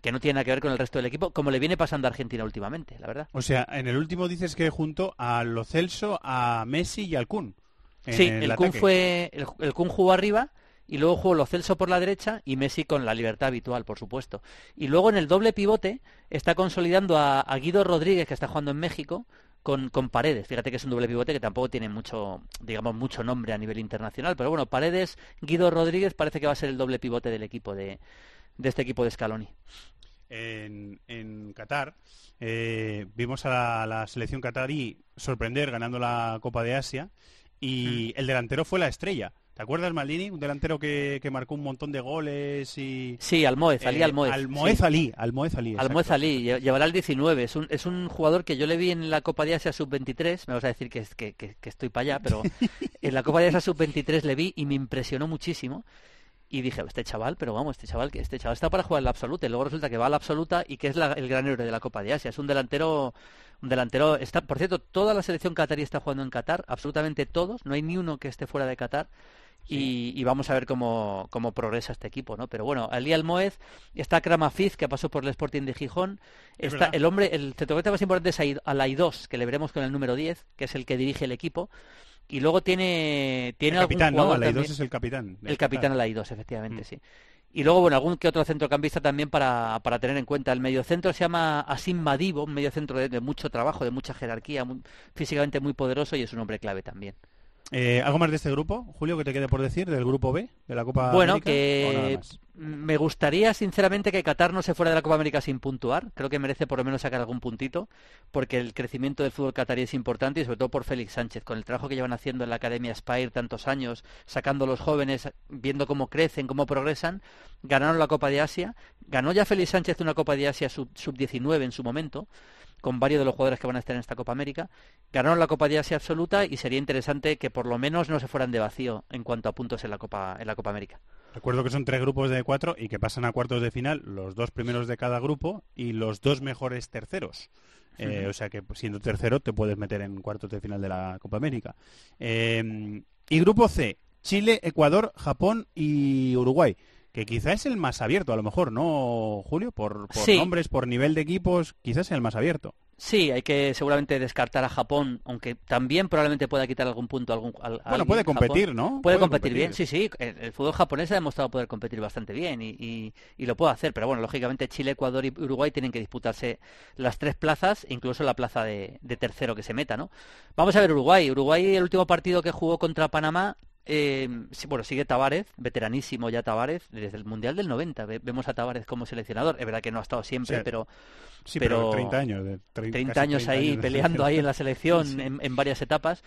que no tiene nada que ver con el resto del equipo, como le viene pasando a Argentina últimamente, la verdad. O sea, en el último dices que junto a Lo Celso, a Messi y al Kun. Sí, el, el Kun fue, el, el Kun jugó arriba y luego jugó Lo Celso por la derecha y Messi con la libertad habitual, por supuesto. Y luego en el doble pivote está consolidando a, a Guido Rodríguez, que está jugando en México, con, con, Paredes. Fíjate que es un doble pivote que tampoco tiene mucho, digamos, mucho nombre a nivel internacional, pero bueno, Paredes, Guido Rodríguez parece que va a ser el doble pivote del equipo de, de este equipo de Scaloni. en, en Qatar, eh, vimos a la, selección qatarí sorprender ganando la Copa de Asia y el delantero fue la estrella. ¿Te acuerdas, Maldini? Un delantero que, marcó un montón de goles y... Sí, Almoez, Ali eh, Almoez. Almoez Ali, Almoez Ali. Almoez Ali, llevará el 19. Es un, es un jugador que yo le vi en la Copa de Asia Sub-23, me vas a decir que, que, que estoy para allá, pero (laughs) en la Copa de Asia Sub-23 le vi y me impresionó muchísimo y dije, este chaval, pero vamos, este chaval, este chaval está para jugar en la absoluta y luego resulta que va a la absoluta y que es el gran héroe de la Copa de Asia. Es un delantero, un delantero, está, por cierto, toda la selección catarí está jugando en Qatar, absolutamente todos, no hay ni uno que esté fuera de Qatar. Y, vamos a ver cómo, cómo, progresa este equipo, ¿no? Pero bueno, Ali Almoez, está Kramafiz, que pasó por el Sporting de Gijón, está el hombre, el centrocampista más importante es Alaidos, que le veremos con el número 10, que es el que dirige el equipo, y luego tiene, tiene el capitán, ¿no? Alaidos es el capitán. El capitán Alaidos, efectivamente, mm. sí. Y luego, bueno, algún que otro centrocampista también para, para tener en cuenta. El mediocentro se llama Asim Madivo, un mediocentro de, de mucho trabajo, de mucha jerarquía, físicamente muy poderoso y es un hombre clave también. Eh, ¿Algo más de este grupo, Julio, que te quede por decir, del grupo B, de la Copa bueno, América? Bueno, que me gustaría sinceramente que Qatar no se fuera de la Copa América sin puntuar. Creo que merece por lo menos sacar algún puntito, porque el crecimiento del fútbol qatarí es importante y sobre todo por Félix Sánchez, con el trabajo que llevan haciendo en la Academia Spire tantos años, sacando a los jóvenes, viendo cómo crecen, cómo progresan. Ganaron la Copa de Asia. Ganó ya Félix Sánchez una Copa de Asia sub-19 en su momento con varios de los jugadores que van a estar en esta Copa América. Ganaron la Copa de Asia absoluta y sería interesante que por lo menos no se fueran de vacío en cuanto a puntos en la Copa, en la Copa América. Recuerdo que son tres grupos de cuatro y que pasan a cuartos de final los dos primeros de cada grupo y los dos mejores terceros. Eh, o sea que siendo tercero te puedes meter en cuartos de final de la Copa América. Eh, y grupo C, Chile, Ecuador, Japón y Uruguay que quizá es el más abierto, a lo mejor, ¿no, Julio? Por, nombres, por nivel de equipos, quizás sea el más abierto. Sí, hay que seguramente descartar a Japón, aunque también probablemente pueda quitar algún punto algún. bueno, puede competir, ¿no? Puede, competir, bien, sí, sí. El, fútbol japonés ha demostrado poder competir bastante bien y, lo puede hacer, pero bueno, lógicamente Chile, Ecuador y Uruguay tienen que disputarse las tres plazas, incluso la plaza de, de tercero que se meta, ¿no? Vamos a ver Uruguay. Uruguay, el último partido que jugó contra Panamá, eh, bueno, sigue Tavares, veteranísimo ya Tavares, desde el Mundial del 90. vemos a Tavares como seleccionador. Es verdad que no ha estado siempre, pero, pero, 30 años. 30, años ahí peleando ahí en la (laughs) selección en, varias etapas.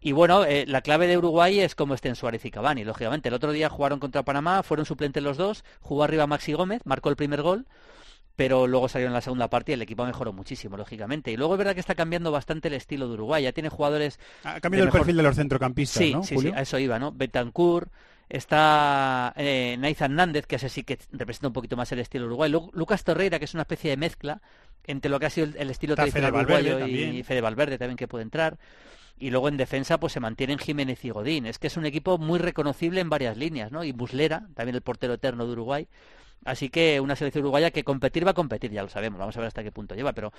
Y bueno, eh, la clave de Uruguay es cómo estén Suárez y Cavani, lógicamente. El otro día jugaron contra Panamá, fueron suplentes los dos, jugó arriba Maxi Gómez, marcó el primer gol pero luego salió en la segunda parte y el equipo mejoró muchísimo, lógicamente. Y luego es verdad que está cambiando bastante el estilo de Uruguay. Ya tiene jugadores... Ha cambiado el perfil de los centrocampistas, sí, ¿no, Sí, sí, a eso iba, ¿no? Betancourt, está eh, Nathan Nández, que ese sí que representa un poquito más el estilo Uruguay. Lucas Torreira, que es una especie de mezcla entre lo que ha sido el, estilo tradicional uruguayo y Fede Valverde también que puede entrar. Y luego en defensa pues se mantienen Jiménez y Godín. Es que es un equipo muy reconocible en varias líneas, ¿no? Y Buslera, también el portero eterno de Uruguay. Así que una selección uruguaya que competir va a competir, ya lo sabemos, vamos a ver hasta qué punto lleva. Pero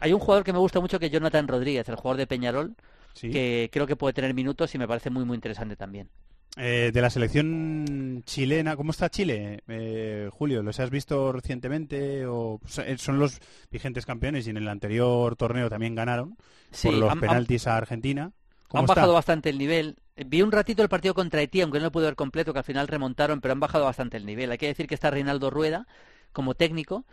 hay un jugador que me gusta mucho que es Jonathan Rodríguez, el jugador de Peñarol, que creo que puede tener minutos y me parece muy, muy interesante también. Eh, de la selección chilena, ¿cómo está Chile, eh, Julio? ¿Los has visto recientemente? o eh, Son los vigentes campeones y en el anterior torneo también ganaron por los penaltis a Argentina. Han bajado bastante el nivel. Vi un ratito el partido contra Haití, aunque no lo pude ver completo, que al final remontaron, pero han bajado bastante el nivel. Hay que decir que está Reinaldo Rueda como técnico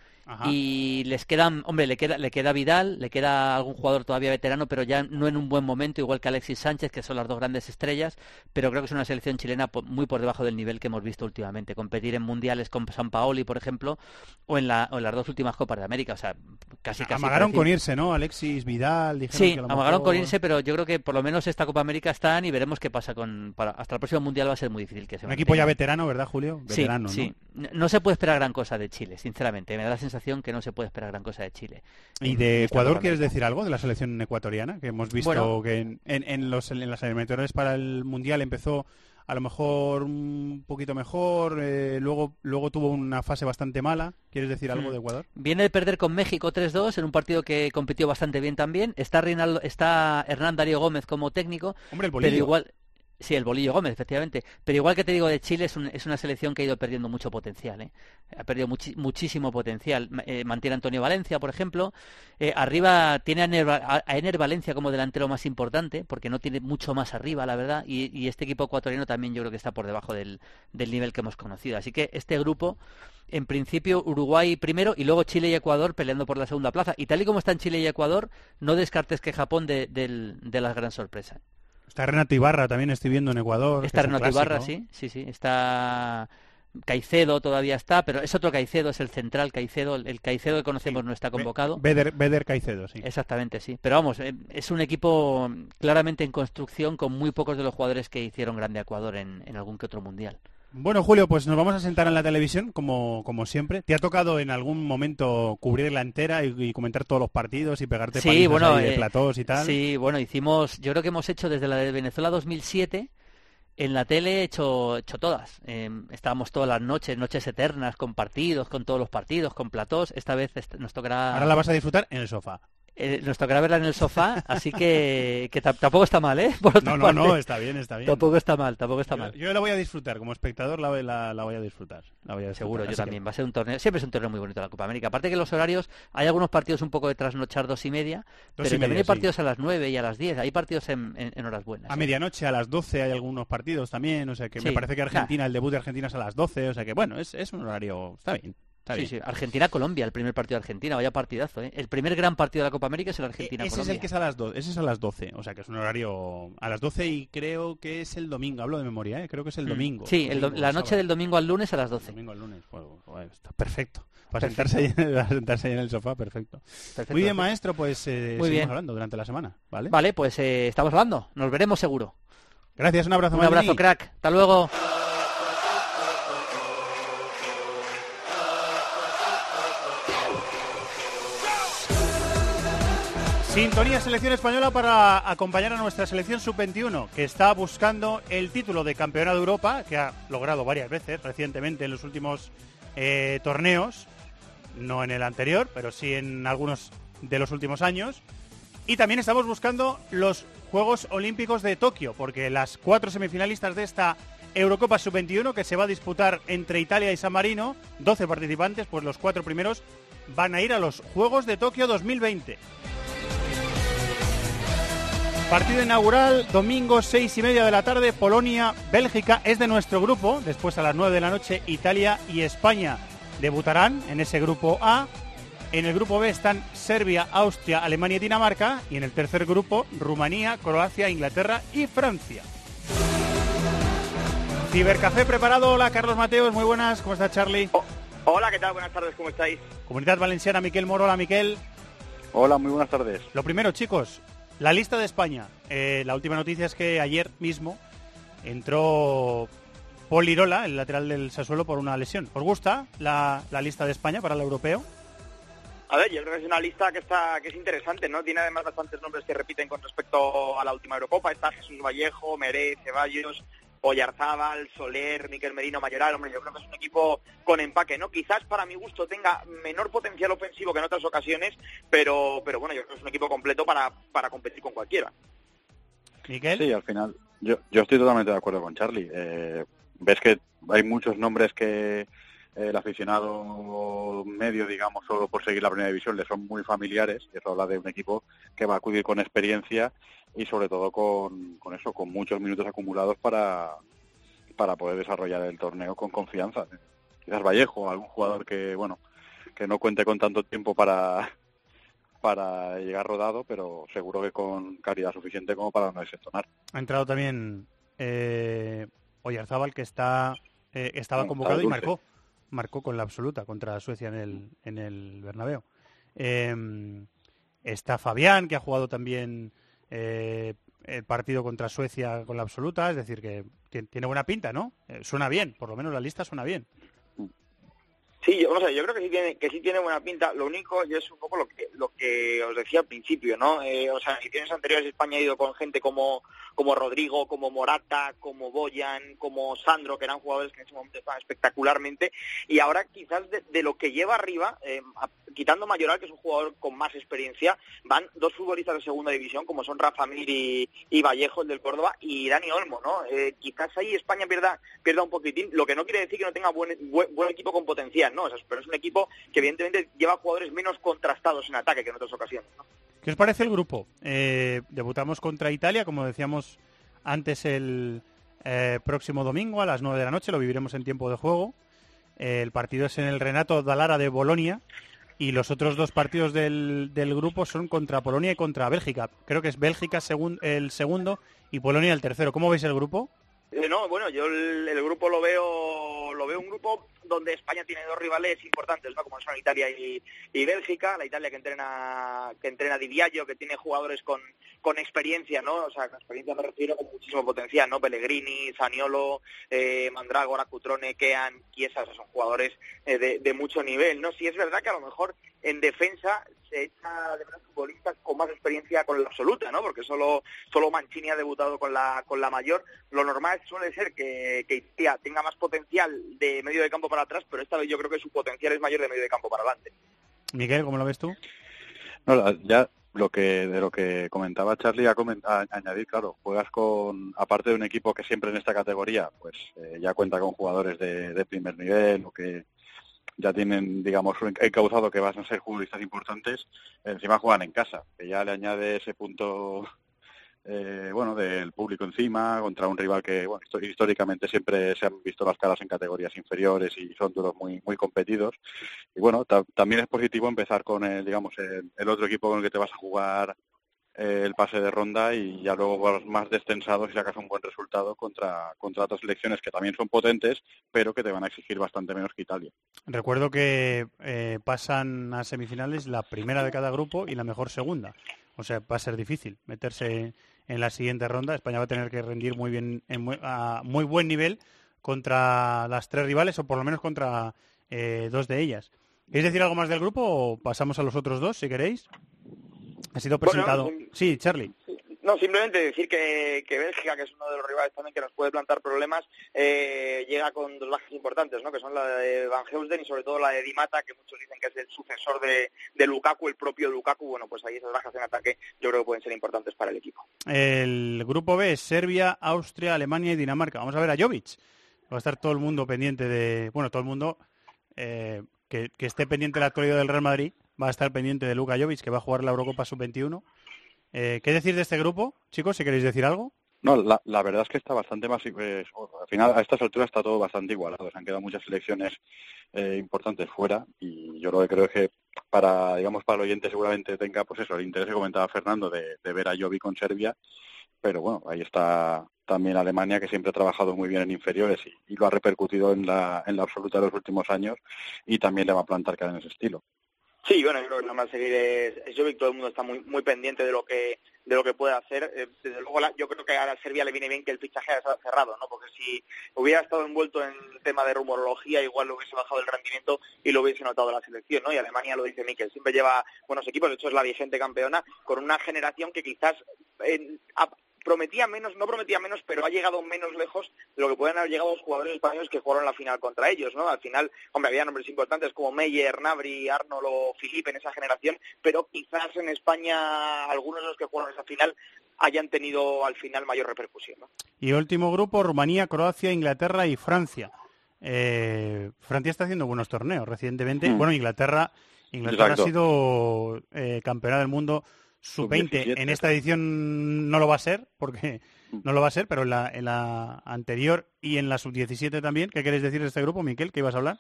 y les quedan, hombre, le queda, le queda Vidal, le queda algún jugador todavía veterano, pero ya no en un buen momento, igual que Alexis Sánchez, que son las dos grandes estrellas, pero creo que es una selección chilena muy por debajo del nivel que hemos visto últimamente. Competir en mundiales con San Paoli, por ejemplo, o en, la, las dos últimas Copas de América, o sea, casi casi. Amagaron con irse, ¿no? Alexis Vidal, Sí, amagaron con irse, pero yo creo que por lo menos esta Copa América están y veremos qué pasa con. hasta el próximo mundial va a ser muy difícil que se Un equipo ya veterano, ¿verdad, Julio? Veterano, sí, sí. No se puede esperar gran cosa de Chile, sinceramente. Me da la sensación que no se puede esperar gran cosa de Chile. ¿Y de Ecuador quieres decir algo de la selección ecuatoriana? Que hemos visto que en, en, los, en las eliminatorias para el Mundial empezó a lo mejor un poquito mejor, eh, luego, luego tuvo una fase bastante mala. ¿Quieres decir algo hmm. de Ecuador? Viene de perder con México 3-2 en un partido que compitió bastante bien también. Está, Rinaldo, está Hernán Darío Gómez como técnico. Hombre, el Pero igual, Sí, el Bolillo Gómez, efectivamente. Pero igual que te digo de Chile, es, es una selección que ha ido perdiendo mucho potencial. ¿eh? Ha perdido muchísimo potencial. Eh, mantiene a Antonio Valencia, por ejemplo. Eh, arriba tiene a Ener, Valencia como delantero más importante, porque no tiene mucho más arriba, la verdad. Y, este equipo ecuatoriano también yo creo que está por debajo del, nivel que hemos conocido. Así que este grupo, en principio, Uruguay primero y luego Chile y Ecuador peleando por la segunda plaza. Y tal y como están Chile y Ecuador, no descartes que Japón de, de las gran sorpresas. Está Renato Ibarra, también estoy viendo en Ecuador. Está Renato Ibarra, sí, sí, sí. Está Caicedo todavía está, pero es otro Caicedo, es el central Caicedo, el Caicedo que conocemos no está convocado. Beder, Caicedo, sí. Exactamente, sí. Pero vamos, eh, es un equipo claramente en construcción con muy pocos de los jugadores que hicieron grande Ecuador en algún que otro mundial. Bueno, Julio, pues nos vamos a sentar en la televisión, como, como siempre. ¿Te ha tocado en algún momento cubrir la entera y, comentar todos los partidos y pegarte sí, bueno, de eh, platós y tal? Sí, bueno, hicimos, yo creo que hemos hecho desde la de Venezuela 2007, en la tele he hecho, hecho todas. Em, estábamos todas las noches, noches eternas, con partidos, con todos los partidos, con platós. Esta vez nos tocará... Ahora la vas a disfrutar en el sofá. Eh, nos tocará verla en el sofá, así que, que tampoco está mal, ¿eh? (laughs) no, no, no, está bien, está bien. Tampoco está mal, tampoco está mal. Yo la voy a disfrutar, como espectador la, la, voy a disfrutar. La voy a Seguro, yo también. Va a ser un torneo, siempre es un torneo muy bonito la Copa América. Aparte que los horarios, hay algunos partidos un poco de trasnochar dos y media, pero también hay partidos a las nueve y a las diez, hay partidos en, en, horas buenas. A medianoche, a las doce hay algunos partidos también, o sea que me parece que Argentina, el debut de Argentina es a las doce, o sea que bueno, es, es un horario, está bien sí, sí. Argentina-Colombia, el primer partido de Argentina, vaya partidazo, ¿eh? El primer gran partido de la Copa América es el Argentina-Colombia. Ese es el que es a las 12, ese es a las 12, o sea que es un horario a las 12 y creo que es el domingo, hablo de memoria, ¿eh? Creo que es el mm. domingo. Sí, la noche del domingo al lunes a las 12. domingo al lunes, está perfecto. Para sentarse, ahí, sentarse ahí en el sofá, perfecto. Muy bien, maestro, pues eh, Muy seguimos hablando durante la semana, ¿vale? Vale, pues eh, estamos hablando, nos veremos seguro. Gracias, un abrazo. Un abrazo, crack. Hasta luego. Sintonía Selección Española para acompañar a nuestra selección sub-21, que está buscando el título de campeona de Europa, que ha logrado varias veces recientemente en los últimos eh, torneos, no en el anterior, pero sí en algunos de los últimos años. Y también estamos buscando los Juegos Olímpicos de Tokio, porque las cuatro semifinalistas de esta Eurocopa Sub-21, que se va a disputar entre Italia y San Marino, 12 participantes, pues los cuatro primeros van a ir a los Juegos de Tokio 2020. Partido inaugural, domingo, seis y media de la tarde, Polonia, Bélgica es de nuestro grupo. Después a las nueve de la noche, Italia y España debutarán en ese grupo A. En el grupo B están Serbia, Austria, Alemania y Dinamarca. Y en el tercer grupo, Rumanía, Croacia, Inglaterra y Francia. Cibercafé preparado. Hola, Carlos Mateos. Muy buenas. ¿Cómo está Charlie? Oh, hola, ¿qué tal? Buenas tardes. ¿Cómo estáis? Comunidad Valenciana, Miquel Moro. Hola, Miquel. Hola, muy buenas tardes. Lo primero, chicos, la lista de España. Eh, la última noticia es que ayer mismo entró Paul Lirola, el lateral del Sassuolo, por una lesión. ¿Os gusta la, lista de España para el europeo? A ver, yo creo que es una lista que está que es interesante, ¿no? Tiene además bastantes nombres que repiten con respecto a la última Eurocopa. Está Jesús Vallejo, Meré, Ceballos, Oyarzábal, Soler, Miquel Merino, Mayoral, hombre, yo creo que es un equipo con empaque, ¿no? Quizás para mi gusto tenga menor potencial ofensivo que en otras ocasiones, pero, pero bueno, yo creo que es un equipo completo para, para competir con cualquiera. Miguel. Sí, al final, yo, yo estoy totalmente de acuerdo con Charlie. Eh, ves que hay muchos nombres que el aficionado medio, digamos, solo por seguir la primera división, le son muy familiares. Y eso habla de un equipo que va a acudir con experiencia y sobre todo con, con eso, con muchos minutos acumulados para, para poder desarrollar el torneo con confianza. Quizás Vallejo, algún jugador que, bueno, que no cuente con tanto tiempo para, para llegar rodado, pero seguro que con calidad suficiente como para no desentonar. Ha entrado también eh, Oyarzábal, que está eh, estaba convocado y marcó marcó con la absoluta contra Suecia en el, en el Bernabéu. Em, está Fabián, que ha jugado también eh, el partido contra Suecia con la absoluta, es decir, que tiene buena pinta, ¿no? Eh, suena bien, por lo menos la lista suena bien. Sí, yo, no sé, yo creo que sí tiene que sí tiene buena pinta. Lo único es un poco lo que os decía al principio, ¿no? Eh, o sea, en ediciones anteriores España ha ido con gente como como Rodrigo, como Morata, como Boyan, como Sandro, que eran jugadores que en ese momento estaban espectacularmente. Y ahora quizás de, lo que lleva arriba, eh, quitando Mayoral, que es un jugador con más experiencia, van dos futbolistas de segunda división, como son Rafa Mir y, Vallejo, el del Córdoba, y Dani Olmo, ¿no? Eh, quizás ahí España pierda pierda un poquitín, lo que no quiere decir que no tenga buen, buen equipo con potencial ¿no? pero es un equipo que evidentemente lleva jugadores menos contrastados en ataque que en otras ocasiones, ¿Qué os parece el grupo? Eh, debutamos contra Italia, como decíamos antes el eh, próximo domingo a las 9 de la noche, lo viviremos en tiempo de juego. el partido es en el Renato Dalara de Bolonia y los otros dos partidos del, grupo son contra Polonia y contra Bélgica. Creo que es Bélgica el segundo y Polonia el tercero. ¿Cómo veis el grupo? Eh, no, bueno, yo el, grupo lo veo, lo veo un grupo donde España tiene dos rivales importantes, ¿no? Como son Italia y, Bélgica, la Italia que entrena que entrena Di que tiene jugadores con, con experiencia, ¿no? O sea, con experiencia me refiero con muchísimo potencial, ¿no? Pellegrini, Zaniolo, eh, Mandragora, Cutrone, Kean, Chiesa, son jugadores eh, de, de, mucho nivel, ¿no? Si es verdad que a lo mejor en defensa se echa de menos futbolistas con más experiencia con la absoluta, ¿no? Porque solo, solo Mancini ha debutado con la, con la mayor. Lo normal suele ser que, que Italia tenga más potencial de medio de campo para atrás, pero esta vez yo creo que su potencial es mayor de medio de campo para adelante. Miguel, ¿cómo lo ves tú? No, ya lo que de lo que comentaba Charlie a, añadir, claro, juegas con aparte de un equipo que siempre en esta categoría, pues eh, ya cuenta con jugadores de, de primer nivel o que ya tienen, digamos, causado que van a ser futbolistas importantes, encima juegan en casa, que ya le añade ese punto, eh, bueno, del público encima, contra un rival que, bueno, históricamente siempre se han visto las caras en categorías inferiores y son todos muy muy competidos. Y bueno, también es positivo empezar con, el, digamos, el otro equipo con el que te vas a jugar eh, el pase de ronda y ya luego vas más descensados y sacas un buen resultado contra, contra otras selecciones que también son potentes, pero que te van a exigir bastante menos que Italia. Recuerdo que eh, pasan a semifinales la primera de cada grupo y la mejor segunda. O sea, va a ser difícil meterse en la siguiente ronda. España va a tener que rendir muy bien, a muy buen nivel contra las tres rivales o por lo menos contra eh, dos de ellas. ¿Queréis decir algo más del grupo o pasamos a los otros dos, si queréis? Ha sido presentado. sí, Charlie. No, simplemente decir que, que, Bélgica, que es uno de los rivales también que nos puede plantar problemas, eh, llega con dos bajas importantes, ¿no? que son la de Van Heusden y sobre todo la de Di Mata, que muchos dicen que es el sucesor de, de, Lukaku, el propio Lukaku. Bueno, pues ahí esas bajas en ataque yo creo que pueden ser importantes para el equipo. El grupo B Serbia, Austria, Alemania y Dinamarca. Vamos a ver a Jovic. Va a estar todo el mundo pendiente de... Bueno, todo el mundo eh, que, que esté pendiente de la actualidad del Real Madrid va a estar pendiente de Luka Jovic, que va a jugar la Eurocopa Sub-21. Eh, ¿Qué decir de este grupo, chicos, si queréis decir algo? No, la, verdad es que está bastante más... Eh, al final, a estas alturas está todo bastante igualado. Se han quedado muchas selecciones eh, importantes fuera y yo lo que creo es que para, digamos, para el oyente seguramente tenga, pues eso, el interés que comentaba Fernando de, ver a Jovic con Serbia, pero bueno, ahí está también Alemania, que siempre ha trabajado muy bien en inferiores y, lo ha repercutido en la, en la absoluta de los últimos años y también le va a plantar cara en ese estilo. Sí, bueno, yo creo que lo más seguir es, es Jovic, todo el mundo está muy muy pendiente de lo que de lo que puede hacer. Eh, desde luego, yo creo que a la Serbia le viene bien que el fichaje haya cerrado, ¿no? Porque si hubiera estado envuelto en el tema de rumorología, igual lo hubiese bajado el rendimiento y lo hubiese notado la selección, ¿no? Y Alemania lo dice Mikel, siempre lleva buenos equipos, de hecho es la vigente campeona, con una generación que quizás prometía menos, no prometía menos, pero ha llegado menos lejos de lo que pueden haber llegado los jugadores españoles que jugaron la final contra ellos, ¿no? Al final, hombre, había nombres importantes como Meyer, Nabri, Arnold o Filipe en esa generación, pero quizás en España algunos de los que jugaron esa final hayan tenido al final mayor repercusión, ¿no? Y último grupo, Rumanía, Croacia, Inglaterra y Francia. Eh, Francia está haciendo buenos torneos recientemente. Mm. Bueno, Inglaterra, Inglaterra ha sido eh, campeona del mundo sub-20 en esta edición no lo va a ser, porque mm. no lo va a ser, pero en la, en la anterior y en la sub-17 también. ¿Qué quieres decir de este grupo, Miquel? ¿Qué ibas a hablar?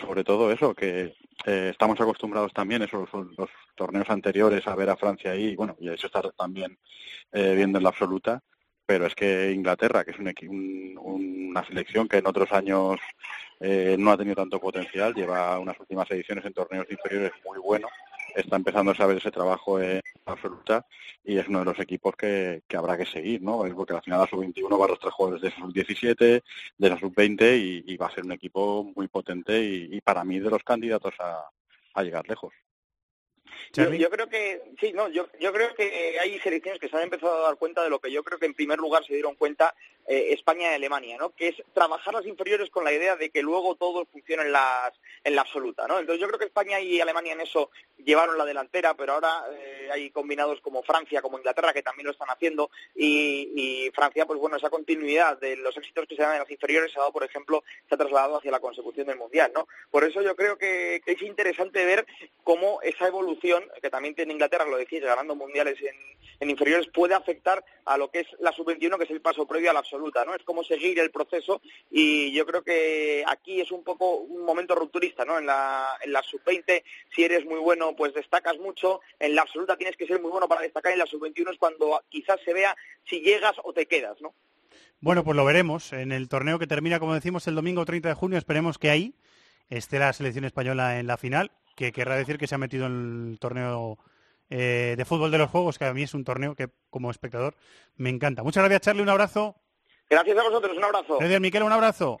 sobre todo eso, que eh, estamos acostumbrados también, esos los torneos anteriores, a ver a Francia ahí, bueno, y eso estar también eh, viendo en la absoluta, pero es que Inglaterra, que es un, una selección que en otros años eh, no ha tenido tanto potencial, lleva unas últimas ediciones en torneos inferiores muy buenos está empezando a saber ese trabajo en absoluta y es uno de los equipos que, habrá que seguir, ¿no? Porque al final la sub-21 va a los tres jugadores de sub-17, de la sub-20 y, va a ser un equipo muy potente y, para mí de los candidatos a llegar lejos. Yo, creo que, sí, no, yo, yo creo que hay selecciones que se han empezado a dar cuenta de lo que yo creo que en primer lugar se dieron cuenta eh, España y Alemania, ¿no? Que es trabajar las inferiores con la idea de que luego todo funcione en, las, en la absoluta, ¿no? Entonces yo creo que España y Alemania en eso llevaron la delantera, pero ahora eh, hay combinados como Francia, como Inglaterra, que también lo están haciendo, y, Francia, pues bueno, esa continuidad de los éxitos que se dan en las inferiores se ha dado, por ejemplo, se ha trasladado hacia la consecución del Mundial, ¿no? Por eso yo creo que es interesante ver cómo esa evolución que también tiene Inglaterra, lo decís, ganando mundiales en, inferiores, puede afectar a lo que es la sub-21, que es el paso previo a la absoluta, ¿no? Es como seguir el proceso y yo creo que aquí es un poco un momento rupturista, ¿no? En la, en la sub-20, si eres muy bueno, pues destacas mucho, en la absoluta tienes que ser muy bueno para destacar, en la sub-21 es cuando quizás se vea si llegas o te quedas, ¿no? Bueno, pues lo veremos. En el torneo que termina, como decimos, el domingo 30 de junio, esperemos que ahí esté la selección española en la final que querrá decir que se ha metido en el torneo eh, de fútbol de los juegos, que a mí es un torneo que como espectador me encanta. Muchas gracias, Charlie, un abrazo. Gracias a vosotros, un abrazo. Gracias, Miquel, un abrazo.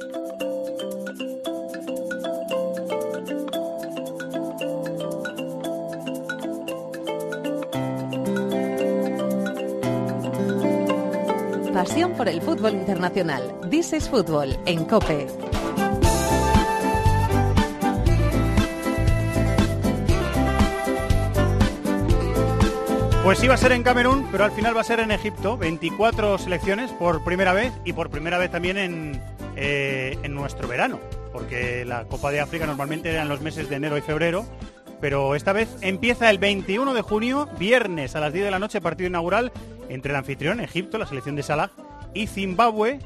Pasión por el fútbol internacional. This is Fútbol en COPE. Pues iba a ser en Camerún, pero al final va a ser en Egipto. 24 selecciones por primera vez y por primera vez también en, eh, en nuestro verano, porque la Copa de África normalmente era en los meses de enero y febrero, pero esta vez empieza el 21 de junio, viernes a las 10 de la noche, partido inaugural entre el anfitrión, Egipto, la selección de Salah, y Zimbabue,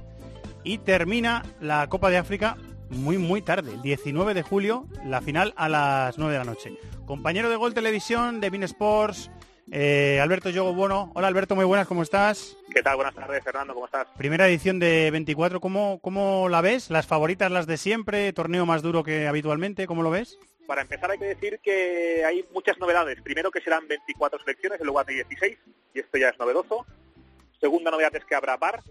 y termina la Copa de África muy, muy tarde, el 19 de julio, la final a las 9 de la noche. Compañero de Gol Televisión, de Bean Sports, eh, Alberto Yogo Bueno. Hola Alberto, muy buenas, ¿cómo estás? ¿Qué tal? Buenas tardes, Fernando, ¿cómo estás? Primera edición de 24, ¿cómo, ¿cómo la ves? ¿Las favoritas, las de siempre? ¿Torneo más duro que habitualmente? ¿Cómo lo ves? Para empezar hay que decir que hay muchas novedades. Primero que serán 24 selecciones en lugar de 16, y esto ya es novedoso. Segunda novedad es que habrá VAR,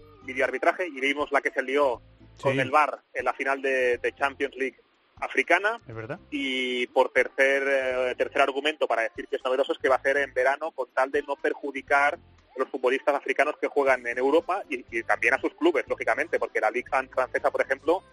arbitraje y vimos la que se lió con el VAR en la final de, Champions League africana. ¿Es verdad? Y por tercer, eh, tercer argumento para decir que es novedoso es que va a ser en verano con tal de no perjudicar los futbolistas africanos que juegan en Europa y, también a sus clubes, lógicamente, porque la Ligue 1 francesa, por ejemplo,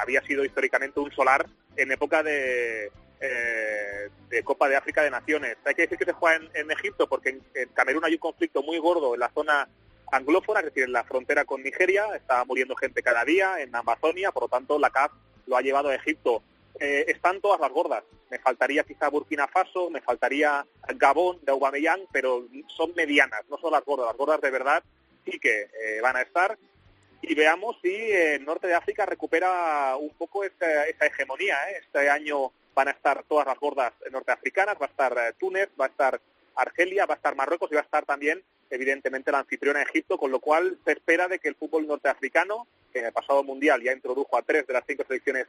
había sido históricamente un solar en época de, eh, de Copa de África de Naciones. Hay que decir que se juega en, Egipto porque en, Camerún hay un conflicto muy gordo en la zona anglófona, es decir, en la frontera con Nigeria, está muriendo gente cada día, en Amazonia, por lo tanto la CAF lo ha llevado a Egipto. Eh, están todas las gordas. Me faltaría quizá Burkina Faso, me faltaría Gabón de Aubameyang, pero son medianas, no son las gordas. Las gordas de verdad sí que eh, van a estar y veamos si el norte de África recupera un poco esa, hegemonía. ¿eh? Este año van a estar todas las gordas norteafricanas, va a estar eh, Túnez, va a estar Argelia, va a estar Marruecos y va a estar también, evidentemente, la anfitriona Egipto, con lo cual se espera de que el fútbol norteafricano, que en el pasado mundial ya introdujo a tres de las cinco selecciones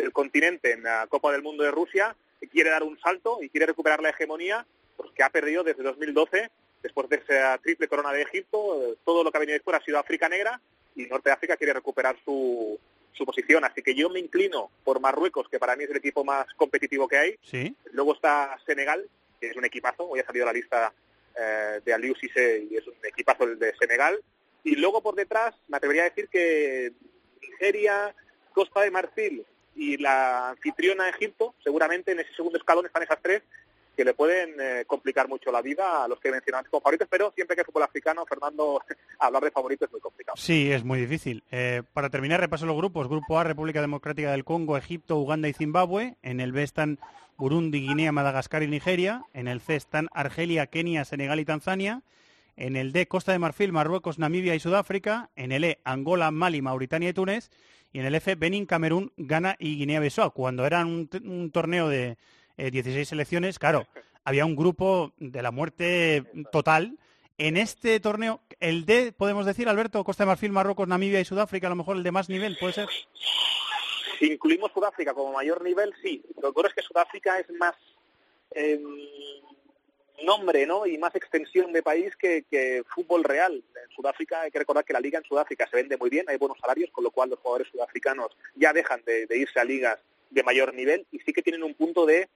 del continente en la Copa del Mundo de Rusia, quiere dar un salto y quiere recuperar la hegemonía pues, que ha perdido desde 2012, después de esa triple corona de Egipto, eh, todo lo que ha venido después ha sido África Negra y Norte de África quiere recuperar su, su posición. Así que yo me inclino por Marruecos, que para mí es el equipo más competitivo que hay. ¿Sí? Luego está Senegal, que es un equipazo. Hoy ha salido la lista eh, de Aliou Cissé y es un equipazo el de Senegal. Y luego por detrás me atrevería a decir que Nigeria, Costa de Marfil y la anfitriona Egipto, seguramente en ese segundo escalón están esas tres que le pueden eh, complicar mucho la vida a los que mencionan como favoritos, pero siempre que es fútbol africano, Fernando, (laughs) hablar de favoritos es muy complicado. Sí, es muy difícil. Eh, para terminar, repaso los grupos. Grupo A, República Democrática del Congo, Egipto, Uganda y Zimbabue. En el B están Burundi, Guinea, Madagascar y Nigeria. En el C están Argelia, Kenia, Senegal y Tanzania. En el D, Costa de Marfil, Marruecos, Namibia y Sudáfrica. En el E, Angola, Mali, Mauritania y Túnez. Y en el F, Benin, Camerún, Ghana y Guinea-Bissau. Cuando era un, un torneo de 16 eh, selecciones, claro, (laughs) había un grupo de la muerte total. En este torneo, el D, podemos decir, Alberto, Costa de Marfil, Marruecos, Namibia y Sudáfrica, a lo mejor el de más nivel, ¿puede ser? Si incluimos Sudáfrica como mayor nivel, sí. Lo que es que Sudáfrica es más em, nombre ¿no? y más extensión de país que, fútbol real. En Sudáfrica hay que recordar que la liga en Sudáfrica se vende muy bien, hay buenos salarios, con lo cual los jugadores sudafricanos ya dejan de irse a ligas de mayor nivel y sí que tienen un punto de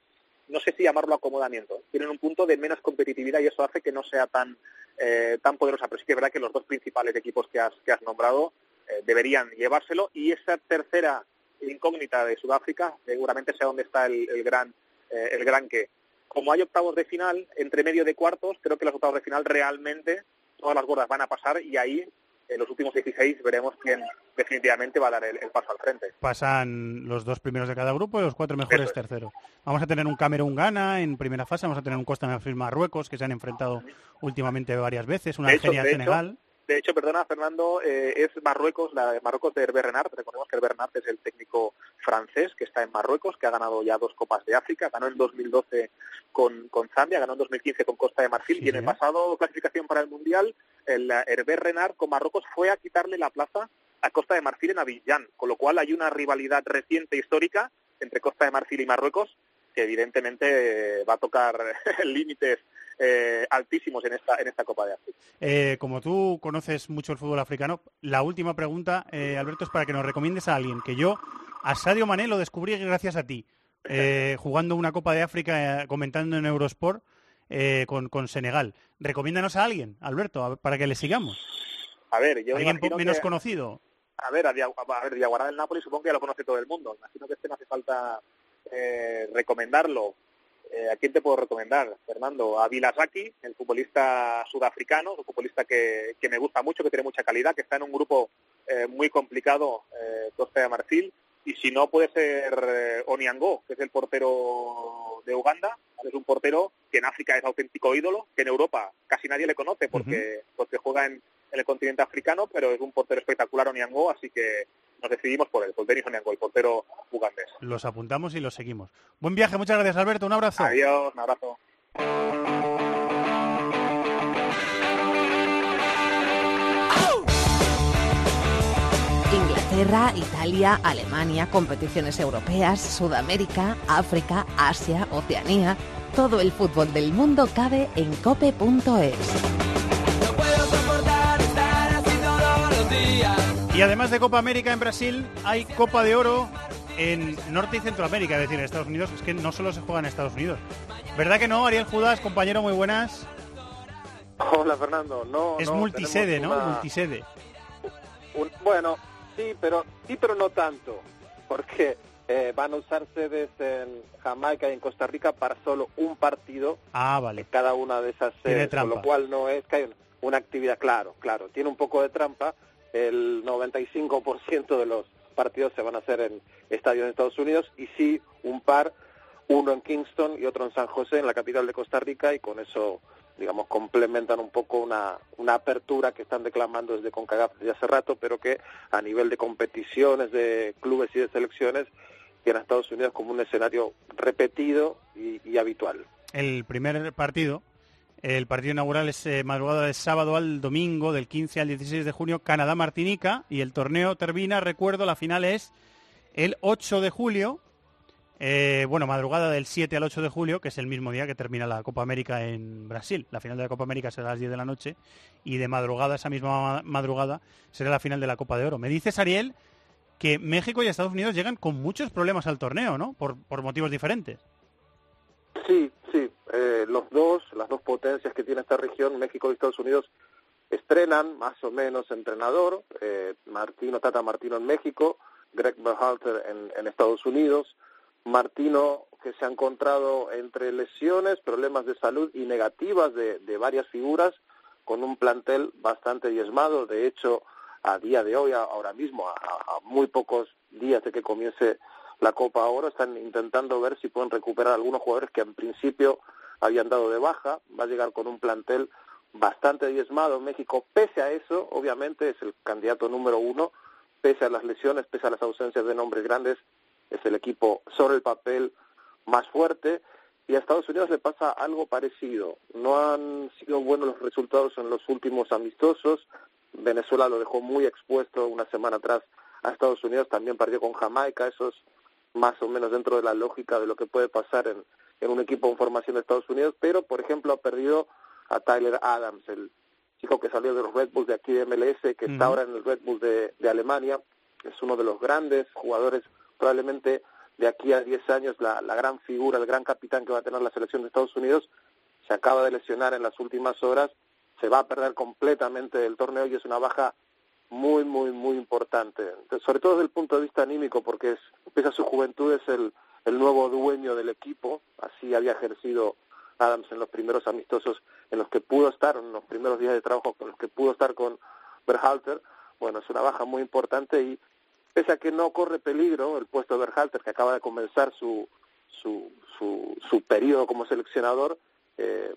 no sé si llamarlo acomodamiento, tienen un punto de menos competitividad y eso hace que no sea tan, eh, tan poderosa. Pero sí que es verdad que los dos principales equipos que has, que has nombrado eh, deberían llevárselo y esa tercera incógnita de Sudáfrica seguramente sea donde está el, gran, eh, el gran que. Como hay octavos de final, entre medio de cuartos, creo que los octavos de final realmente todas las gordas van a pasar y ahí en los últimos 16 veremos quién definitivamente va a dar el, paso al frente. Pasan los dos primeros de cada grupo y los cuatro mejores terceros. Vamos a tener un Camerún-Ghana en primera fase, vamos a tener un Costa Marfil Marruecos que se han enfrentado últimamente varias veces, una Argelia-Senegal de hecho, perdona Fernando, eh, es Marruecos, la de Marruecos de Hervé Renard. Recordemos que Hervé Renard es el técnico francés que está en Marruecos, que ha ganado ya dos Copas de África. Ganó en 2012 con, con Zambia, ganó en 2015 con Costa de Marfil y en el pasado clasificación para el Mundial, el Hervé Renard con Marruecos fue a quitarle la plaza a Costa de Marfil en Abidjan, con lo cual hay una rivalidad reciente histórica entre Costa de Marfil y Marruecos que evidentemente va a tocar (laughs) límites eh, altísimos en esta, en esta Copa de África. Eh, como tú conoces mucho el fútbol africano, la última pregunta, eh, Alberto, es para que nos recomiendes a alguien, que yo a Sadio Mané lo descubrí gracias a ti, (laughs) jugando una Copa de África, comentando en Eurosport con, con Senegal. Recomiéndanos a alguien, Alberto, para que le sigamos. A ver, yo ¿Alguien menos conocido? A ver, a, ver, Diaguara del Napoli supongo que ya lo conoce todo el mundo. Imagino que este no hace falta recomendarlo. Eh, ¿A quién te puedo recomendar, Fernando? A Vilasaki, el futbolista sudafricano, un futbolista que, me gusta mucho, que tiene mucha calidad, que está en un grupo eh, muy complicado, eh, Costa de Marfil. Y si no, puede ser eh, Oniango, que es el portero de Uganda. Es un portero que en África es auténtico ídolo, que en Europa casi nadie le conoce porque, porque juega en, el continente africano, pero es un portero espectacular Oniango, así que nos decidimos por él, por Denis Oniango, el portero ugandés. Los apuntamos y los seguimos. Buen viaje, muchas gracias Alberto, un abrazo. Adiós, un abrazo. Inglaterra, Italia, Alemania, competiciones europeas, Sudamérica, África, Asia, Oceanía. Todo el fútbol del mundo cabe en cope.es. Y además de Copa América en Brasil, hay Copa de Oro en Norte y Centroamérica, es decir, en Estados Unidos. Es que no solo se juega en Estados Unidos. ¿Verdad que no, Ariel Judas, compañero, muy buenas? Hola, Fernando. No, es multisede, ¿no? Multisede. (laughs) bueno, sí, pero sí, pero no tanto, porque eh, van a usar sedes en Jamaica y en Costa Rica para solo un partido. Ah, vale. Cada una de esas sedes, con lo cual no es que hay una actividad, claro, claro, tiene un poco de trampa, el 95% de los partidos se van a hacer en estadios de Estados Unidos y sí un par, uno en Kingston y otro en San José, en la capital de Costa Rica, y con eso, digamos, complementan un poco una, una apertura que están declamando desde CONCACAF desde hace rato, pero que a nivel de competiciones, de clubes y de selecciones, tiene Estados Unidos como un escenario repetido y habitual. El primer partido el partido inaugural es eh, madrugada del sábado al domingo, del 15 al 16 de junio, Canadá-Martinica, y el torneo termina, recuerdo, la final es el 8 de julio, eh, bueno, madrugada del 7 al 8 de julio, que es el mismo día que termina la Copa América en Brasil. La final de la Copa América será a las 10 de la noche y de madrugada, esa misma madrugada, será la final de la Copa de Oro. Me dices, Ariel, que México y Estados Unidos llegan con muchos problemas al torneo, ¿no? Por, por motivos diferentes. Sí, sí. Eh, los dos, las dos potencias que tiene esta región, México y Estados Unidos, estrenan más o menos entrenador. Eh, Martino, Tata Martino en México, Greg Berhalter en, en Estados Unidos. Martino que se ha encontrado entre lesiones, problemas de salud y negativas de, de varias figuras, con un plantel bastante diezmado. De hecho, a día de hoy, ahora mismo, a, a muy pocos días de que comience la Copa ahora, están intentando ver si pueden recuperar algunos jugadores que en principio habían dado de baja, va a llegar con un plantel bastante diezmado México. Pese a eso, obviamente es el candidato número uno, pese a las lesiones, pese a las ausencias de nombres grandes, es el equipo sobre el papel más fuerte. Y a Estados Unidos le pasa algo parecido. No han sido buenos los resultados en los últimos amistosos. Venezuela lo dejó muy expuesto una semana atrás a Estados Unidos, también perdió con Jamaica, eso es más o menos dentro de la lógica de lo que puede pasar en, en un equipo en formación de Estados Unidos, pero por ejemplo ha perdido a Tyler Adams, el chico que salió de los Red Bulls de aquí de MLS, que está ahora en el Red Bull de, de Alemania, es uno de los grandes jugadores, probablemente de aquí a 10 años, la, la gran figura, el gran capitán que va a tener la selección de Estados Unidos, se acaba de lesionar en las últimas horas, se va a perder completamente del torneo y es una baja muy, muy, muy importante. sobre todo desde el punto de vista anímico, porque es, empieza su juventud, es el, el nuevo dueño del equipo, así había ejercido Adams en los primeros amistosos en los que pudo estar, en los primeros días de trabajo en los que pudo estar con Berhalter. Bueno, es una baja muy importante y pese a que no corre peligro el puesto de Berhalter, que acaba de comenzar su, su, su, su periodo como seleccionador, eh,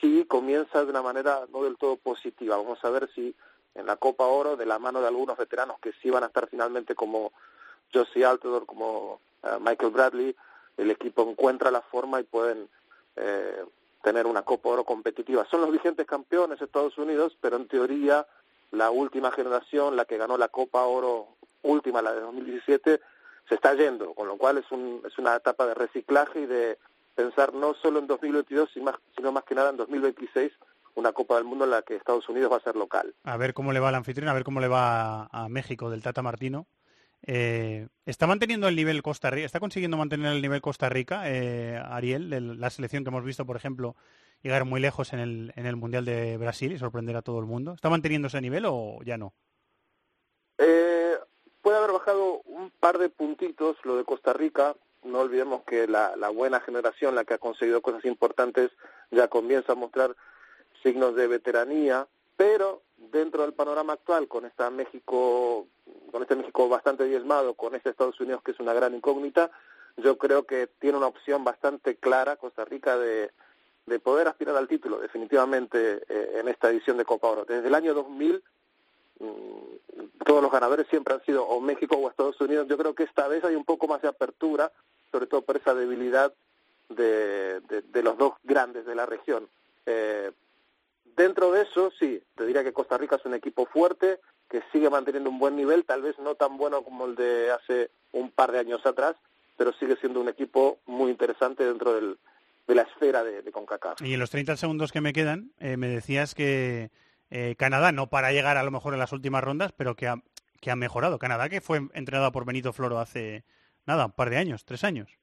sí comienza de una manera no del todo positiva. Vamos a ver si en la Copa Oro, de la mano de algunos veteranos que sí van a estar finalmente como Josie Altidore, como uh, Michael Bradley, el equipo encuentra la forma y pueden eh, tener una Copa Oro competitiva. Son los vigentes campeones de Estados Unidos, pero en teoría la última generación, la que ganó la Copa Oro última, la de 2017, se está yendo, con lo cual es, un, es una etapa de reciclaje y de pensar no solo en 2022, sino más, sino más que nada en 2026, una Copa del Mundo en la que Estados Unidos va a ser local. A ver cómo le va al anfitrión, a ver cómo le va a, a México del Tata Martino. Eh, ¿Está manteniendo el nivel Costa Rica? ¿Está consiguiendo mantener el nivel Costa Rica, eh, Ariel, de la selección que hemos visto, por ejemplo, llegar muy lejos en el, en el Mundial de Brasil y sorprender a todo el mundo? ¿Está manteniendo ese nivel o ya no? Eh, puede haber bajado un par de puntitos lo de Costa Rica. No olvidemos que la, la buena generación, la que ha conseguido cosas importantes, ya comienza a mostrar signos de veteranía, pero dentro del panorama actual, con esta México, con este México bastante diezmado, con este Estados Unidos que es una gran incógnita, yo creo que tiene una opción bastante clara Costa Rica de, de poder aspirar al título, definitivamente eh, en esta edición de Copa Oro. Desde el año 2000 mm, todos los ganadores siempre han sido o México o Estados Unidos. Yo creo que esta vez hay un poco más de apertura, sobre todo por esa debilidad de, de, de los dos grandes de la región. Eh, Dentro de eso, sí, te diría que Costa Rica es un equipo fuerte, que sigue manteniendo un buen nivel, tal vez no tan bueno como el de hace un par de años atrás, pero sigue siendo un equipo muy interesante dentro del, de la esfera de, de CONCACAF. Y en los 30 segundos que me quedan, eh, me decías que eh, Canadá, no para llegar a lo mejor en las últimas rondas, pero que ha, que ha mejorado. Canadá que fue entrenado por Benito Floro hace, nada, un par de años, tres años.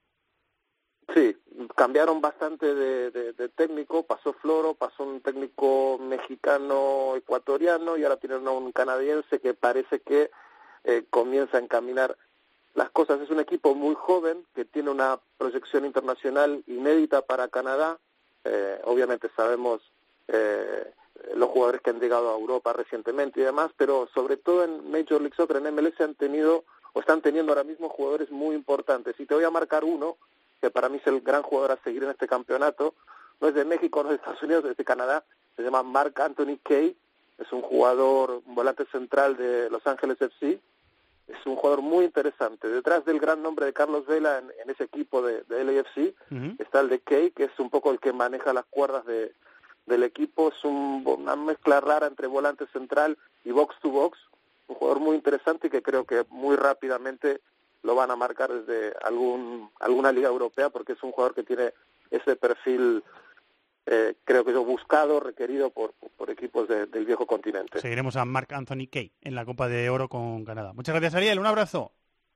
Sí, cambiaron bastante de, técnico, pasó Floro, pasó un técnico mexicano ecuatoriano y ahora tienen a un canadiense que parece que eh, comienza a encaminar las cosas. Es un equipo muy joven que tiene una proyección internacional inédita para Canadá. Eh, obviamente sabemos eh, los jugadores que han llegado a Europa recientemente y demás, pero sobre todo en Major League Soccer, en MLS han tenido o están teniendo ahora mismo jugadores muy importantes. Y te voy a marcar uno que para mí es el gran jugador a seguir en este campeonato. No es de México, no es de Estados Unidos, es de Canadá. Se llama Mark Anthony Kay. Es un jugador, un volante central de Los Ángeles FC. Es un jugador muy interesante. Detrás del gran nombre de Carlos Vela en, en ese equipo de, de LAFC uh -huh. está el de Kay, que es un poco el que maneja las cuerdas de, del equipo. Es un, una mezcla rara entre volante central y box to box. Un jugador muy interesante y que creo que muy rápidamente lo van a marcar desde algún alguna liga europea porque es un jugador que tiene ese perfil eh, creo que yo buscado, requerido por, por equipos de, del viejo continente. Seguiremos a Mark Anthony Kay en la Copa de Oro con Canadá. Muchas gracias Ariel, un abrazo.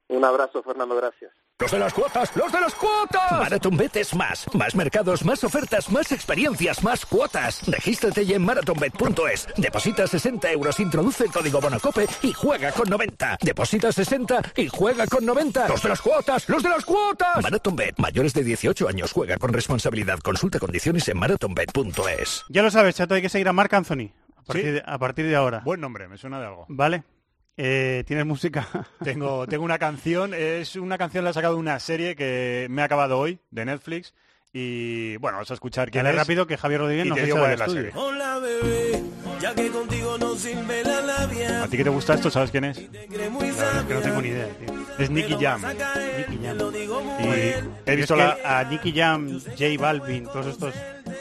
Un abrazo Fernando, gracias. ¡Los de las cuotas! ¡Los de las cuotas! MarathonBet es más. Más mercados, más ofertas, más experiencias, más cuotas. Regístrate ya en marathonbet.es. Deposita 60 euros, introduce el código Bonacope y juega con 90. Deposita 60 y juega con 90. ¡Los de las cuotas! ¡Los de las cuotas! MarathonBet. Mayores de 18 años. Juega con responsabilidad. Consulta condiciones en marathonbet.es. Ya lo sabes, chato, hay que seguir a Marc Anthony. A partir, ¿Sí? de, a partir de ahora. Buen nombre, me suena de algo. Vale. Eh, ¿Tienes música? (laughs) tengo, tengo una canción, es una canción la he sacado de una serie que me ha acabado hoy, de Netflix, Y bueno, vamos a escuchar quién Dale es. rápido que Javier Rodríguez y nos te echa es la serie. Hola bebé, ya que contigo no sirve la labia. ¿A ti que te gusta esto? ¿Sabes quién es? Es que no tengo ni idea, tío. Es Nicky Jam. Nicky Jam. Y he visto la... a Nicky Jam, J Balvin, todos estos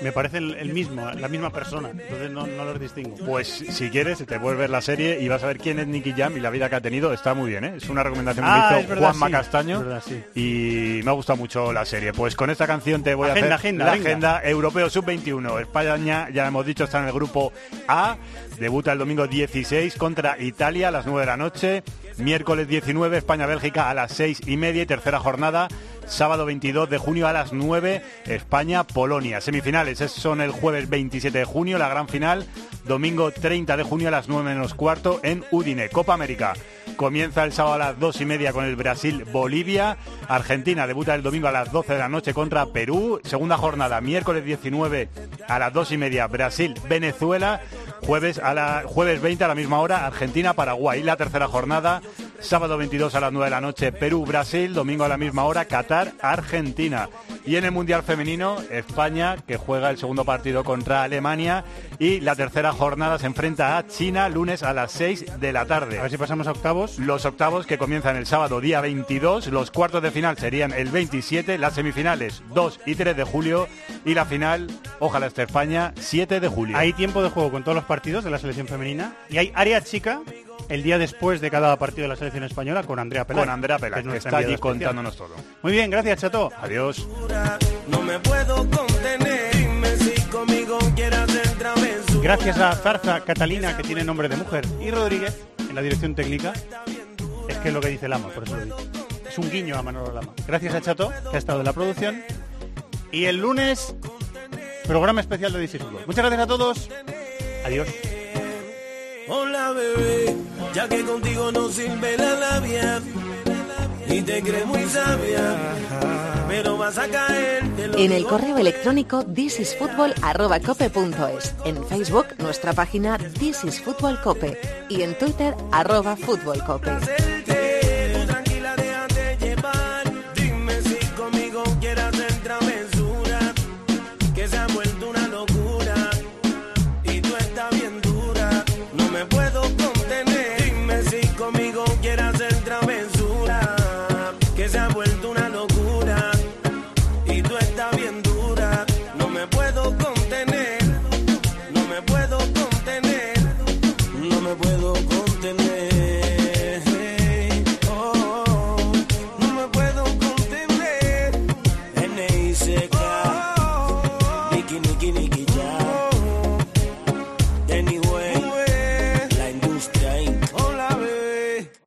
me parecen el, el mismo, la misma persona, entonces no, no los distingo. Pues si quieres, te puedes ver la serie y vas a ver quién es Nicky Jam y la vida que ha tenido. Está muy bien, ¿eh? Es una recomendación que Ah, es hizo verdad, Juanma sí. Castaño. Es verdad, sí. Y me ha gustado mucho la serie. Pues con esta canción te voy Agenda, a hacer agenda, la venga. agenda Europeo Sub-21. España, ya hemos dicho, está en el grupo A. Debuta el domingo 16 contra Italia a las 9 de la noche. Miércoles 19, España-Bélgica a las 6 y media. Y tercera jornada, sábado 22 de junio a las 9, España-Polonia. Semifinales es- son el jueves 27 de junio, la gran final. Domingo 30 de junio a las 9 menos cuarto en Udine. Copa América. Comienza el sábado a las 2 y media con el Brasil-Bolivia. Argentina debuta el domingo a las 12 de la noche contra Perú. Segunda jornada, miércoles 19 a las 2 y media, Brasil-Venezuela. Jueves, a la, jueves 20 a la misma hora, Argentina-Paraguay. La tercera jornada, sábado 22 a las 9 de la noche, Perú-Brasil. Domingo a la misma hora, Qatar-Argentina. Y en el Mundial Femenino, España, que juega el segundo partido contra Alemania. Y la tercera jornada se enfrenta a China, lunes a las 6 de la tarde. A ver si pasamos a octavos. Los octavos que comienzan el sábado día 22, los cuartos de final serían el 27, las semifinales 2 y 3 de julio y la final, ojalá esté España, 7 de julio. Hay tiempo de juego con todos los partidos de la selección femenina y hay área chica el día después de cada partido de la selección española con Andrea Pelay. Con Andrea es que nuestra está allí contándonos todo. Muy bien, gracias, Chato. Adiós. No me puedo contener. Dime si conmigo. Gracias a Zarza Catalina, que tiene nombre de mujer, y Rodríguez en la dirección técnica. Es que es lo que dice Lama, por eso lo digo. Es un guiño a Manolo Lama. Gracias a Chato, que ha estado en la producción. Y el lunes, programa especial de Fútbol. Muchas gracias a todos. Adiós. Hola bebé, ya que contigo no sirve la labia. Y te crees muy sabia, pero vas a caer. En el correo electrónico thisisfutbol@cope.es, en Facebook nuestra página This is Fútbol Cope y en Twitter arroba Fútbol Cope. Tú tranquila, déjate llevar. Dime si conmigo quieres hacer travesura. Que se ha vuelto